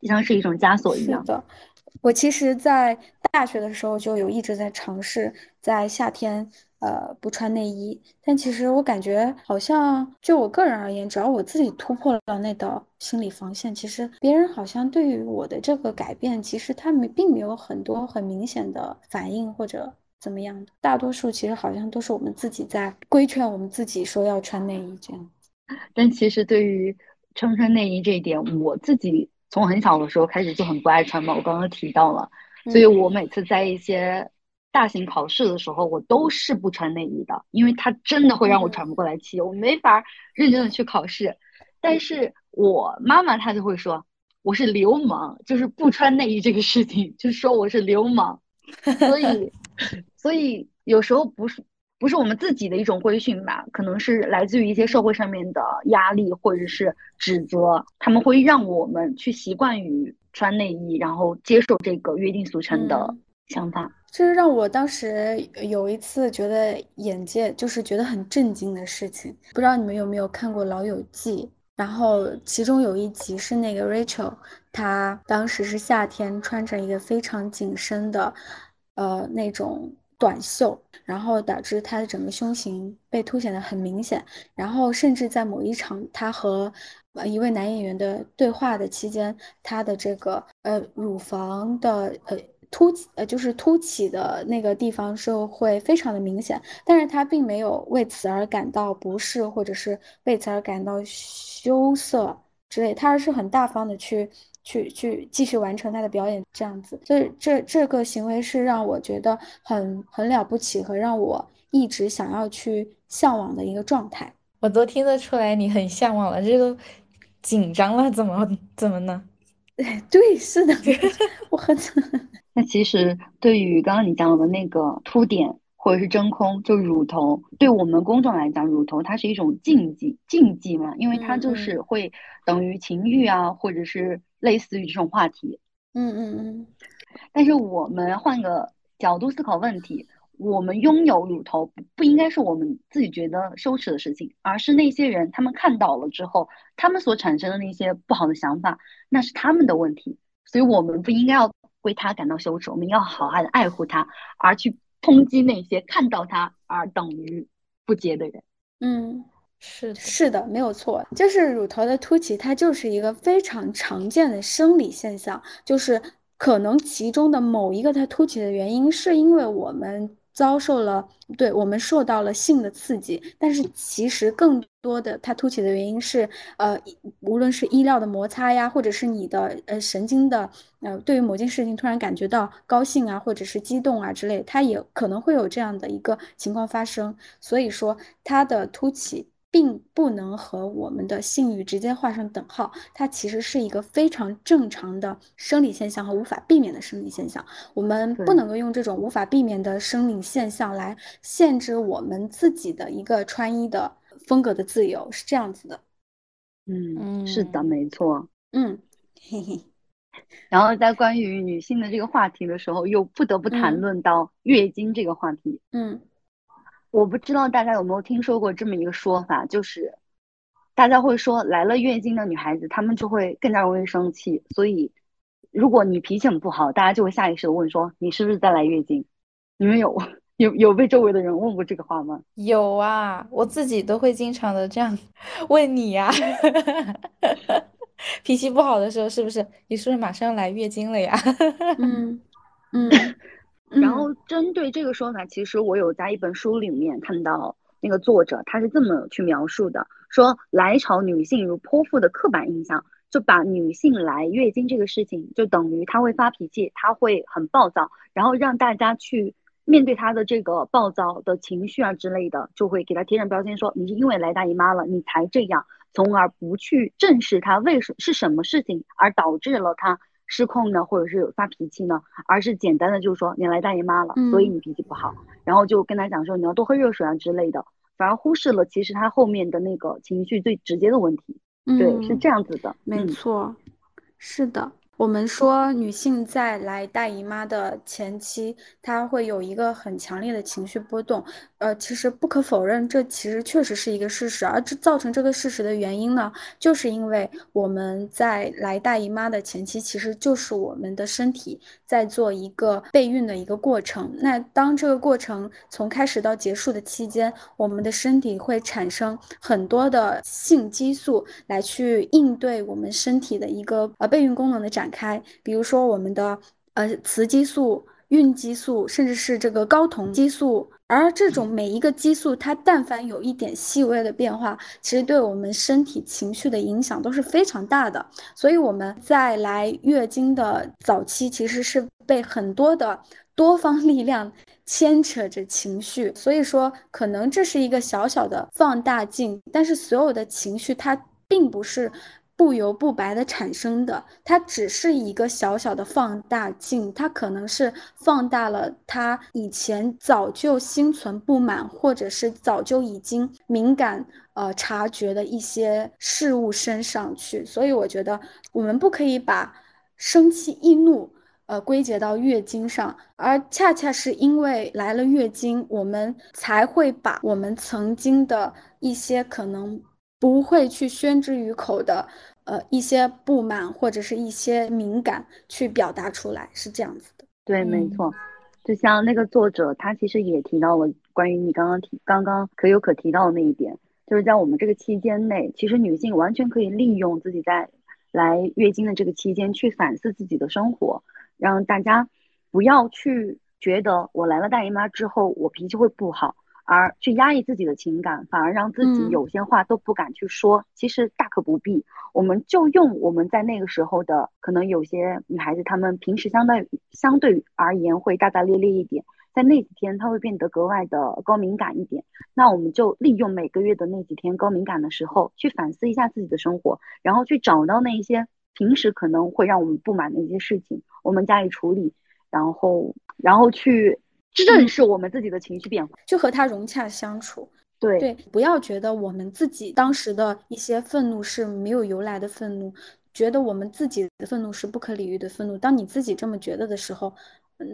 就像是一种枷锁一样。是的，我其实，在大学的时候就有一直在尝试在夏天，呃，不穿内衣。但其实我感觉好像，就我个人而言，只要我自己突破了那道心理防线，其实别人好像对于我的这个改变，其实他们并没有很多很明显的反应或者怎么样的。大多数其实好像都是我们自己在规劝我们自己说要穿内衣这样。但其实对于穿不穿内衣这一点，我自己从很小的时候开始就很不爱穿嘛，我刚刚提到了，所以我每次在一些大型考试的时候，我都是不穿内衣的，因为它真的会让我喘不过来气，我没法认真的去考试。但是我妈妈她就会说我是流氓，就是不穿内衣这个事情，就说我是流氓，所以 所以有时候不是。不是我们自己的一种规训吧，可能是来自于一些社会上面的压力或者是指责，他们会让我们去习惯于穿内衣，然后接受这个约定俗成的想法。这是让我当时有一次觉得眼界就是觉得很震惊的事情。不知道你们有没有看过《老友记》？然后其中有一集是那个 Rachel，她当时是夏天，穿着一个非常紧身的，呃那种。短袖，然后导致她的整个胸型被凸显的很明显，然后甚至在某一场她和一位男演员的对话的期间，她的这个呃乳房的呃凸起呃就是凸起的那个地方是会非常的明显，但是他并没有为此而感到不适，或者是为此而感到羞涩之类，他而是很大方的去。去去继续完成他的表演，这样子，所以这这个行为是让我觉得很很了不起和让我一直想要去向往的一个状态。我都听得出来你很向往了，这都紧张了，怎么怎么呢？对，是的，我很。那其实对于刚刚你讲的那个凸点或者是真空，就乳头，对我们公众来讲，乳头它是一种禁忌禁忌嘛，因为它就是会等于情欲啊，或者是。类似于这种话题，嗯嗯嗯，但是我们换个角度思考问题，我们拥有乳头不不应该是我们自己觉得羞耻的事情，而是那些人他们看到了之后，他们所产生的那些不好的想法，那是他们的问题，所以我们不应该要为他感到羞耻，我们要好好的爱护他，而去抨击那些看到他而等于不洁的人。嗯，是的，是的，没有错，就是乳头的凸起，它就是一个非常常见的生理现象，就是可能其中的某一个它凸起的原因，是因为我们遭受了，对我们受到了性的刺激，但是其实更多的它凸起的原因是，呃，无论是衣料的摩擦呀，或者是你的呃神经的，呃，对于某件事情突然感觉到高兴啊，或者是激动啊之类，它也可能会有这样的一个情况发生，所以说它的凸起。并不能和我们的性欲直接画上等号，它其实是一个非常正常的生理现象和无法避免的生理现象。我们不能够用这种无法避免的生理现象来限制我们自己的一个穿衣的风格的自由，是这样子的。嗯，是的，没错。嗯，嘿嘿。然后在关于女性的这个话题的时候，又不得不谈论到月经这个话题。嗯。我不知道大家有没有听说过这么一个说法，就是大家会说来了月经的女孩子，她们就会更加容易生气。所以，如果你脾气很不好，大家就会下意识的问说你是不是在来月经？你们有有有被周围的人问过这个话吗？有啊，我自己都会经常的这样 问你呀。脾气不好的时候，是不是你是不是马上要来月经了呀？嗯 嗯。然后针对这个说法，其实我有在一本书里面看到那个作者他是这么去描述的：说来潮女性如泼妇的刻板印象，就把女性来月经这个事情，就等于她会发脾气，她会很暴躁，然后让大家去面对她的这个暴躁的情绪啊之类的，就会给她贴上标签，说你是因为来大姨妈了，你才这样，从而不去正视她为什是什么事情而导致了她。失控呢，或者是发脾气呢，而是简单的就是说你来大姨妈了，所以你脾气不好，然后就跟他讲说你要多喝热水啊之类的，反而忽视了其实他后面的那个情绪最直接的问题。对，是这样子的，没错，是的。我们说，女性在来大姨妈的前期，她会有一个很强烈的情绪波动。呃，其实不可否认，这其实确实是一个事实。而这造成这个事实的原因呢，就是因为我们在来大姨妈的前期，其实就是我们的身体在做一个备孕的一个过程。那当这个过程从开始到结束的期间，我们的身体会产生很多的性激素来去应对我们身体的一个呃备孕功能的展。开，比如说我们的呃雌激素、孕激素，甚至是这个睾酮激素，而这种每一个激素，它但凡有一点细微的变化，其实对我们身体情绪的影响都是非常大的。所以我们在来月经的早期，其实是被很多的多方力量牵扯着情绪。所以说，可能这是一个小小的放大镜，但是所有的情绪它并不是。不由不白的产生的，它只是一个小小的放大镜，它可能是放大了他以前早就心存不满，或者是早就已经敏感呃察觉的一些事物身上去。所以我觉得我们不可以把生气易怒呃归结到月经上，而恰恰是因为来了月经，我们才会把我们曾经的一些可能不会去宣之于口的。呃，一些不满或者是一些敏感去表达出来，是这样子的。对，没错。就像那个作者，他其实也提到了关于你刚刚提、刚刚可有可提到的那一点，就是在我们这个期间内，其实女性完全可以利用自己在来月经的这个期间去反思自己的生活，让大家不要去觉得我来了大姨妈之后，我脾气会不好。而去压抑自己的情感，反而让自己有些话都不敢去说。其实大可不必，我们就用我们在那个时候的，可能有些女孩子她们平时相对相对而言会大大咧咧一点，在那几天她会变得格外的高敏感一点。那我们就利用每个月的那几天高敏感的时候，去反思一下自己的生活，然后去找到那一些平时可能会让我们不满的一些事情，我们加以处理，然后然后去。正是我们自己的情绪变化，就和他融洽相处。对对，不要觉得我们自己当时的一些愤怒是没有由来的愤怒，觉得我们自己的愤怒是不可理喻的愤怒。当你自己这么觉得的时候，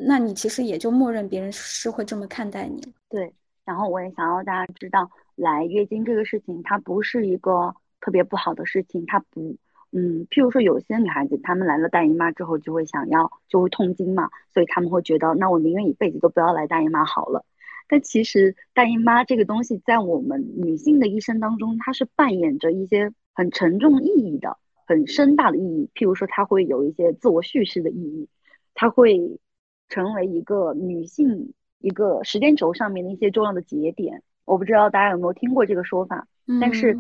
那你其实也就默认别人是会这么看待你。对，然后我也想要大家知道，来月经这个事情，它不是一个特别不好的事情，它不。嗯，譬如说有些女孩子，她们来了大姨妈之后，就会想要就会痛经嘛，所以她们会觉得，那我宁愿一辈子都不要来大姨妈好了。但其实大姨妈这个东西在我们女性的一生当中，它是扮演着一些很沉重意义的、很深大的意义。譬如说，它会有一些自我叙事的意义，它会成为一个女性一个时间轴上面的一些重要的节点。我不知道大家有没有听过这个说法，但是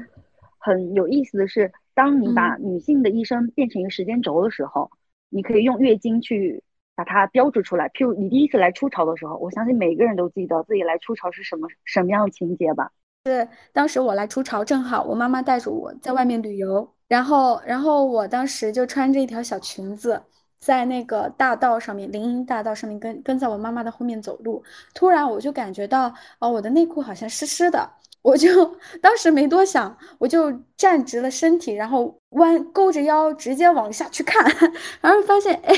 很有意思的是，当你把女性的一生变成一个时间轴的时候，你可以用月经去。把它标志出来。譬如你第一次来初潮的时候，我相信每个人都记得自己来初潮是什么什么样的情节吧？是当时我来初潮，正好我妈妈带着我在外面旅游，然后然后我当时就穿着一条小裙子，在那个大道上面，林荫大道上面跟跟在我妈妈的后面走路。突然我就感觉到，哦，我的内裤好像湿湿的。我就当时没多想，我就站直了身体，然后弯勾着腰，直接往下去看，然后发现，哎，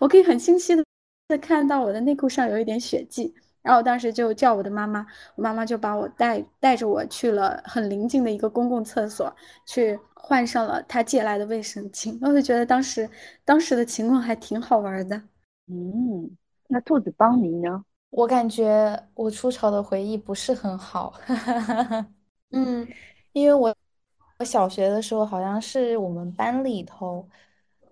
我可以很清晰的看到我的内裤上有一点血迹。然后我当时就叫我的妈妈，我妈妈就把我带带着我去了很临近的一个公共厕所，去换上了她借来的卫生巾。我就觉得当时当时的情况还挺好玩的。嗯，那兔子帮你呢？我感觉我初潮的回忆不是很好，嗯，因为我我小学的时候好像是我们班里头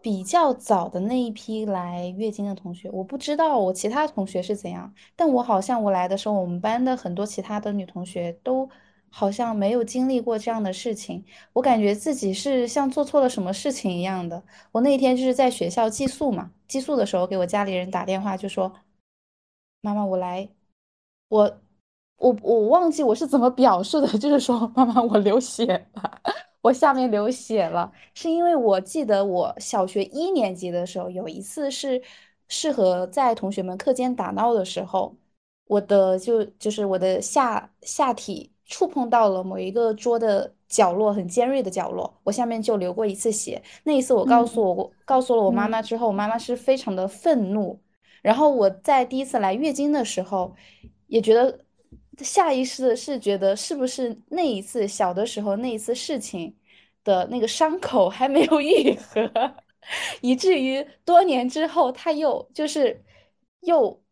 比较早的那一批来月经的同学，我不知道我其他同学是怎样，但我好像我来的时候，我们班的很多其他的女同学都好像没有经历过这样的事情，我感觉自己是像做错了什么事情一样的。我那天就是在学校寄宿嘛，寄宿的时候给我家里人打电话就说。妈妈，我来，我我我忘记我是怎么表述的，就是说，妈妈，我流血了，我下面流血了，是因为我记得我小学一年级的时候有一次是适合在同学们课间打闹的时候，我的就就是我的下下体触碰到了某一个桌的角落，很尖锐的角落，我下面就流过一次血。那一次我告诉我告诉了我妈妈之后，我妈妈是非常的愤怒。然后我在第一次来月经的时候，也觉得下意识的是觉得是不是那一次小的时候那一次事情的那个伤口还没有愈合，以至于多年之后它又就是又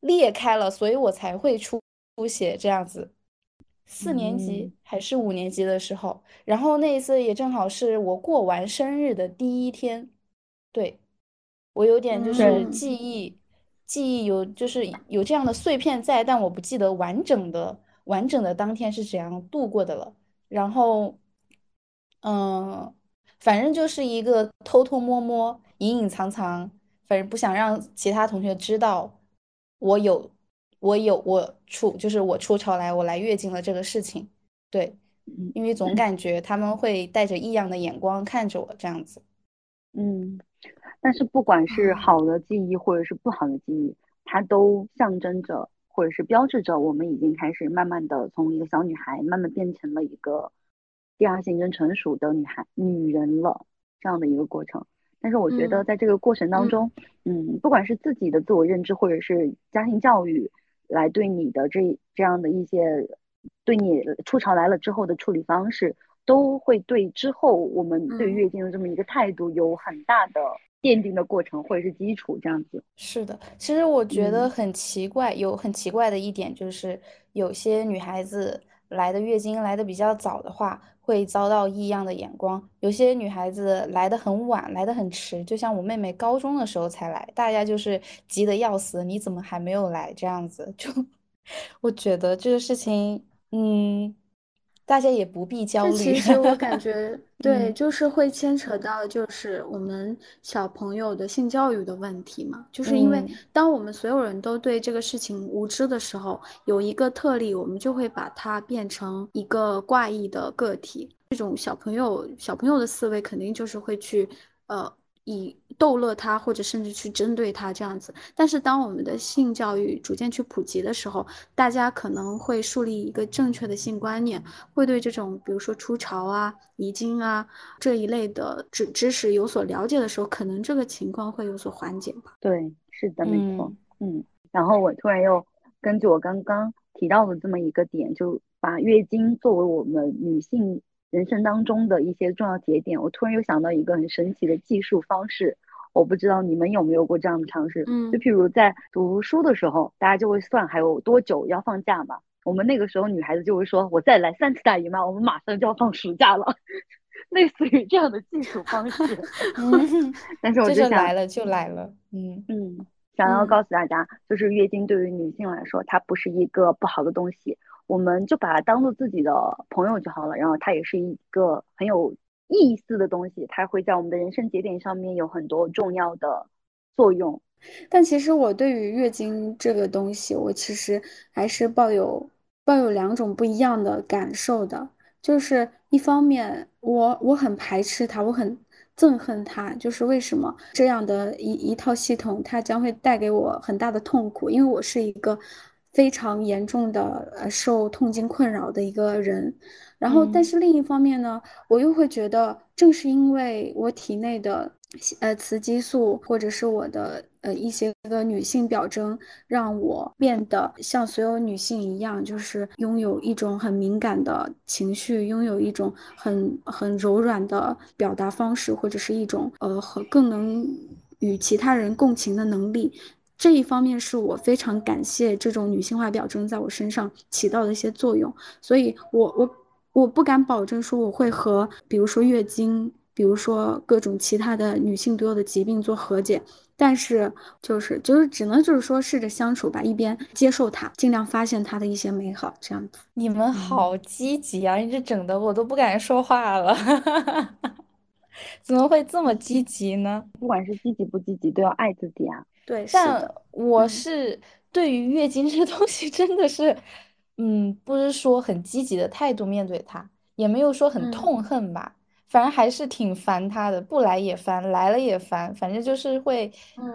裂开了，所以我才会出出血这样子。四年级还是五年级的时候，然后那一次也正好是我过完生日的第一天，对我有点就是记忆。记忆有就是有这样的碎片在，但我不记得完整的完整的当天是怎样度过的了。然后，嗯，反正就是一个偷偷摸摸、隐隐藏藏，反正不想让其他同学知道我有我有我出就是我出潮来我来月经了这个事情。对，因为总感觉他们会带着异样的眼光看着我这样子。嗯。但是不管是好的记忆或者是不好的记忆，它都象征着或者是标志着我们已经开始慢慢的从一个小女孩慢慢变成了一个第二性征成熟的女孩女人了这样的一个过程。但是我觉得在这个过程当中，嗯，不管是自己的自我认知或者是家庭教育来对你的这这样的一些对你初潮来了之后的处理方式，都会对之后我们对月经的这么一个态度有很大的。奠定的过程或者是基础这样子，是的。其实我觉得很奇怪，有很奇怪的一点就是，有些女孩子来的月经来的比较早的话，会遭到异样的眼光；有些女孩子来的很晚，来的很迟，就像我妹妹高中的时候才来，大家就是急得要死，你怎么还没有来？这样子，就 我觉得这个事情，嗯。大家也不必焦虑。其实我感 觉，对，就是会牵扯到就是我们小朋友的性教育的问题嘛。就是因为当我们所有人都对这个事情无知的时候，有一个特例，我们就会把它变成一个怪异的个体。这种小朋友小朋友的思维肯定就是会去，呃。以逗乐他，或者甚至去针对他这样子。但是，当我们的性教育逐渐去普及的时候，大家可能会树立一个正确的性观念，会对这种比如说初潮啊、遗精啊这一类的知知识有所了解的时候，可能这个情况会有所缓解吧。对，是的，没错。嗯，然后我突然又根据我刚刚提到的这么一个点，就把月经作为我们女性。人生当中的一些重要节点，我突然又想到一个很神奇的计数方式，我不知道你们有没有过这样的尝试。嗯就譬如在读书的时候，大家就会算还有多久要放假嘛。我们那个时候女孩子就会说，我再来三次大姨妈，我们马上就要放暑假了，类似于这样的计数方式。嗯，但是我这就想就来了就来了，嗯嗯，想要嗯告诉大家，就是月经对于女性来说，它不是一个不好的东西，我们就把它当做自己的朋友就好了。然后它也是一个很有意思的东西，它会在我们的人生节点上面有很多重要的作用。但其实我对于月经这个东西，我其实还是抱有抱有两种不一样的感受的。就是一方面，我我很排斥它，我很憎恨它，就是为什么这样的一一套系统，它将会带给我很大的痛苦，因为我是一个非常严重的呃受痛经困扰的一个人。然后，但嗯是另一方面呢，我又会觉得，正是因为我体内的呃雌激素，或者是我的呃一些个女性表征，让我变得像所有女性一样，就是拥有一种很敏感的情绪，拥有一种很很柔软的表达方式，或者是一种呃和更能与其他人共情的能力。这一方面是我非常感谢这种女性化表征在我身上起到的一些作用，所以我我我不敢保证说我会和比如说月经，比如说各种其他的女性独有的疾病做和解，但是就是就是只能就是说试着相处吧，一边接受它，尽量发现它的一些美好，这样子。你们好积极啊！你这整的我都不敢说话了，怎么会这么积极呢？不管是积极不积极，都要爱自己啊。对，但，我嗯是对于月经这东西真的是，嗯，不是说很积极的态度面对它，也没有说很嗯痛恨吧，反正还是挺烦它的，不来也烦，来了也烦，反正就是会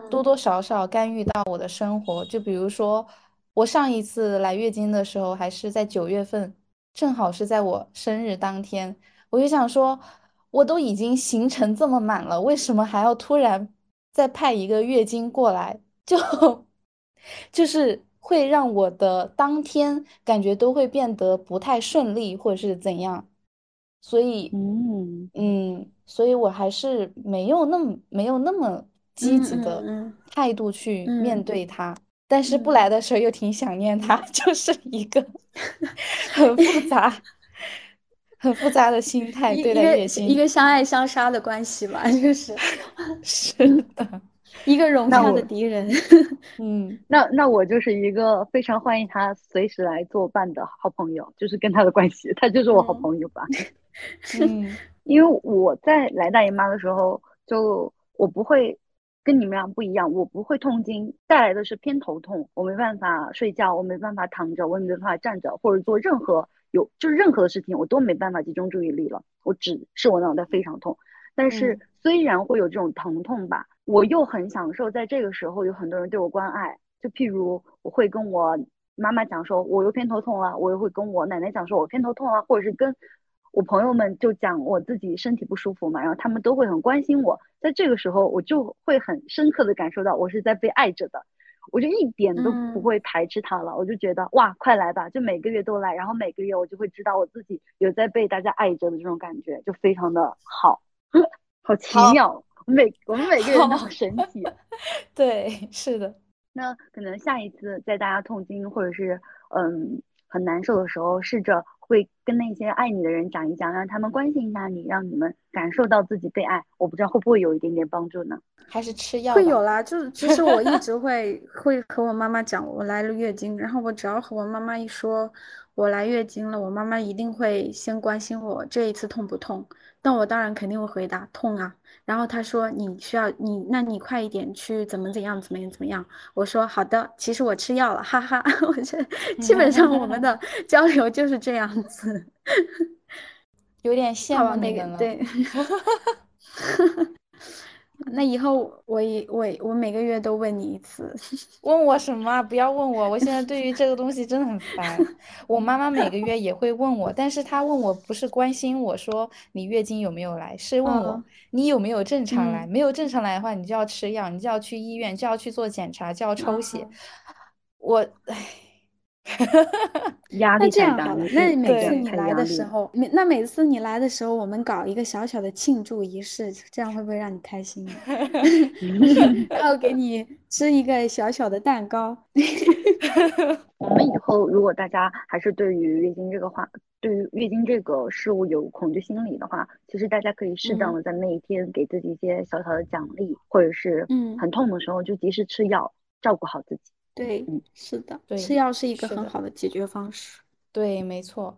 多嗯多少少干预到我的生活。就比如说，我上一次来月经的时候，还是在九月份，正好是在我生日当天，我就想说，我都已经行程这么满了，为什么还要突然再派一个月经过来？就就是会让我的当天感觉都会变得不太顺利，或者是怎样。所以，嗯，嗯，所以我还是没有那么没有那么积极嗯的嗯态度去面嗯对他。但是不嗯来的时候又挺想念他，就是一个 很复杂、很复杂的心态对一一个待月经。一个相爱相杀的关系吧，就是 是的，一个融洽的敌人。嗯，那那我就是一个非常欢迎他随时来作伴的好朋友，就是跟他的关系，他就是我好嗯朋友吧。嗯因为我在来大姨妈的时候，就我不会跟你们俩不一样，我不会痛经，带来的是偏头痛，我没办法睡觉，我没办法躺着，我也没办法站着，或者做任何有就是任何的事情，我都没办法集中注意力了，我只是我脑袋非常痛。但是嗯。虽然会有这种疼痛吧，我又很享受在这个时候有很多人对我关爱，就譬如我会跟我妈妈讲说，我又偏头痛了，我又会跟我奶奶讲说我偏头痛了，或者是跟我朋友们就讲我自己身体不舒服嘛，然后他们都会很关心我，在这个时候我就会很深刻的感受到我是在被爱着的，我就一点都不嗯会排斥它了，我就觉得哇，快来吧，就每个月都来，然后每个月我就会知道我自己有在被大家爱着的这种感觉，就非常的好，好奇妙，每我们每个人都好好神奇。对，是的，那可能下一次在大家痛经或者是嗯很难受的时候，试着会跟那些爱你的人讲一讲，让他们关心一下你，让你们感受到自己被爱。我不知道会不会有一点点帮助呢？还是吃药会有啦，就是其实我一直会 会和我妈妈讲我来了月经，然后我只要和我妈妈一说我来月经了，我妈妈一定会先关心我这一次痛不痛，但我当然肯定会回答痛啊。然后他说你需要你，那你快一点去怎么怎样怎么样怎么样。我说好的，其实我吃药了，哈哈。我觉得基本上我们的 交流就是这样子。有点羡慕你们了。每个对。那以后我也我我每个月都问你一次。问我什么啊？不要问我，我现在对于这个东西真的很烦。我妈妈每个月也会问我，但是她问我不是关心我说你月经有没有来，是问我嗯你有没有正常来。嗯没有正常来的话，你就要吃药，你就要去医院，就要去做检查，就要抽血。嗯我唉，压那力太大这样好了，那嗯每次你来的时候，每那每次你来的时候，我们搞一个小小的庆祝仪式，这样会不会让你开心呢？然后给 你吃一个小小的蛋糕。我们以后如果大家还是对于月经这个话，对于月经这个事物有恐惧心理的话，其实大家可以适当嗯的在那一天给自己一些小小的奖励，或者是嗯很痛的时候就及时吃药，照顾好自己。对嗯，是的，对吃药是一个很好的解决方式。对，没错。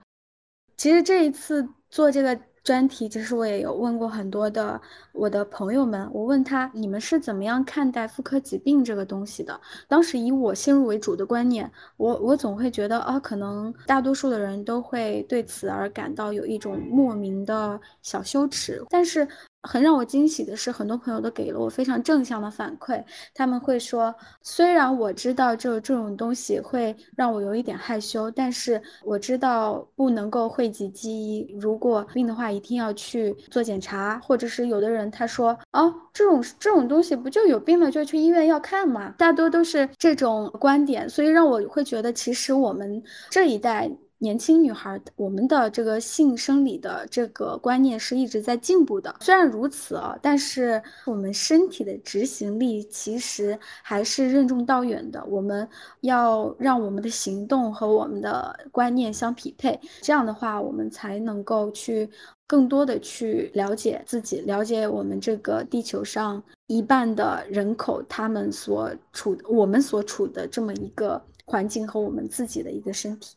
其实这一次做这个专题，其实我也有问过很多的我的朋友们，我问他你们是怎么样看待妇科疾病这个东西的？当时以我先入为主的观念，我我总会觉得啊，可能大多数的人都会对此而感到有一种莫名的小羞耻，但是。很让我惊喜的是，很多朋友都给了我非常正向的反馈。他们会说，虽然我知道这这种东西会让我有一点害羞，但是我知道不能够讳疾忌医。如果病的话，一定要去做检查，或者是有的人他说，哦，这种这种东西不就有病了就去医院要看嘛？大多都是这种观点，所以让我会觉得，其实我们这一代。年轻女孩，我们的这个性生理的这个观念是一直在进步的。虽然如此啊，但是我们身体的执行力其实还是任重道远的。我们要让我们的行动和我们的观念相匹配，这样的话，我们才能够去更多的去了解自己，了解我们这个地球上一半的人口，他们所处，我们所处的这么一个环境和我们自己的一个身体。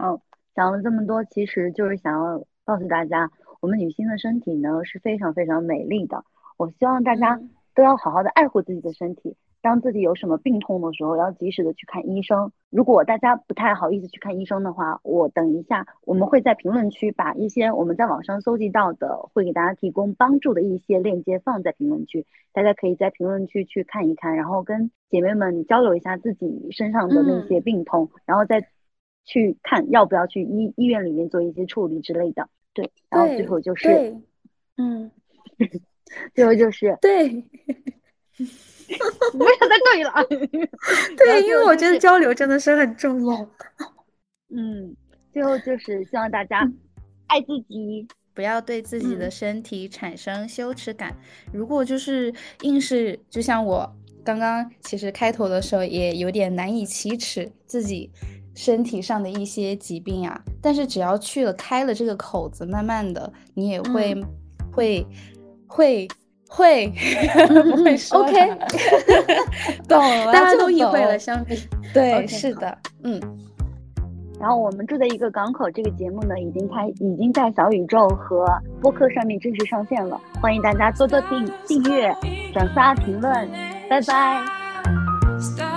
好，讲了这么多，其实就是想要告诉大家，我们女性的身体呢是非常非常美丽的。我希望大家嗯都要好好的爱护自己的身体，当自己有什么病痛的时候，要及时的去看医生。如果大家不太好意思去看医生的话，我等一下我们会在评论区把一些我们在网上搜集到的，会给大家提供帮助的一些链接放在评论区，大家可以在评论区去看一看，然后跟姐妹们交流一下自己身上的那些病痛，然后再。去看要不要去医医院里面做一些处理之类的，对，然后最后就是，嗯，最后就是，对，不要再对了，对，因为我觉得交流真的是很重要。嗯，最后就是希望大家爱自己，不要对自己的嗯身体产生羞耻感。如果就是硬是，就像我刚刚其实开头的时候也有点难以启齿自己。身体上的一些疾病啊，但是只要去了开了这个口子，慢慢的你也会、嗯、会会会会说，OK，懂了，大家都意会了。相比，对，okay, 是的，嗯。然后我们住的一个港口，这个节目呢已经开，已经在小宇宙和播客上面正式上线了，欢迎大家多多订订阅、转发、评论，拜拜。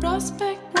Prospect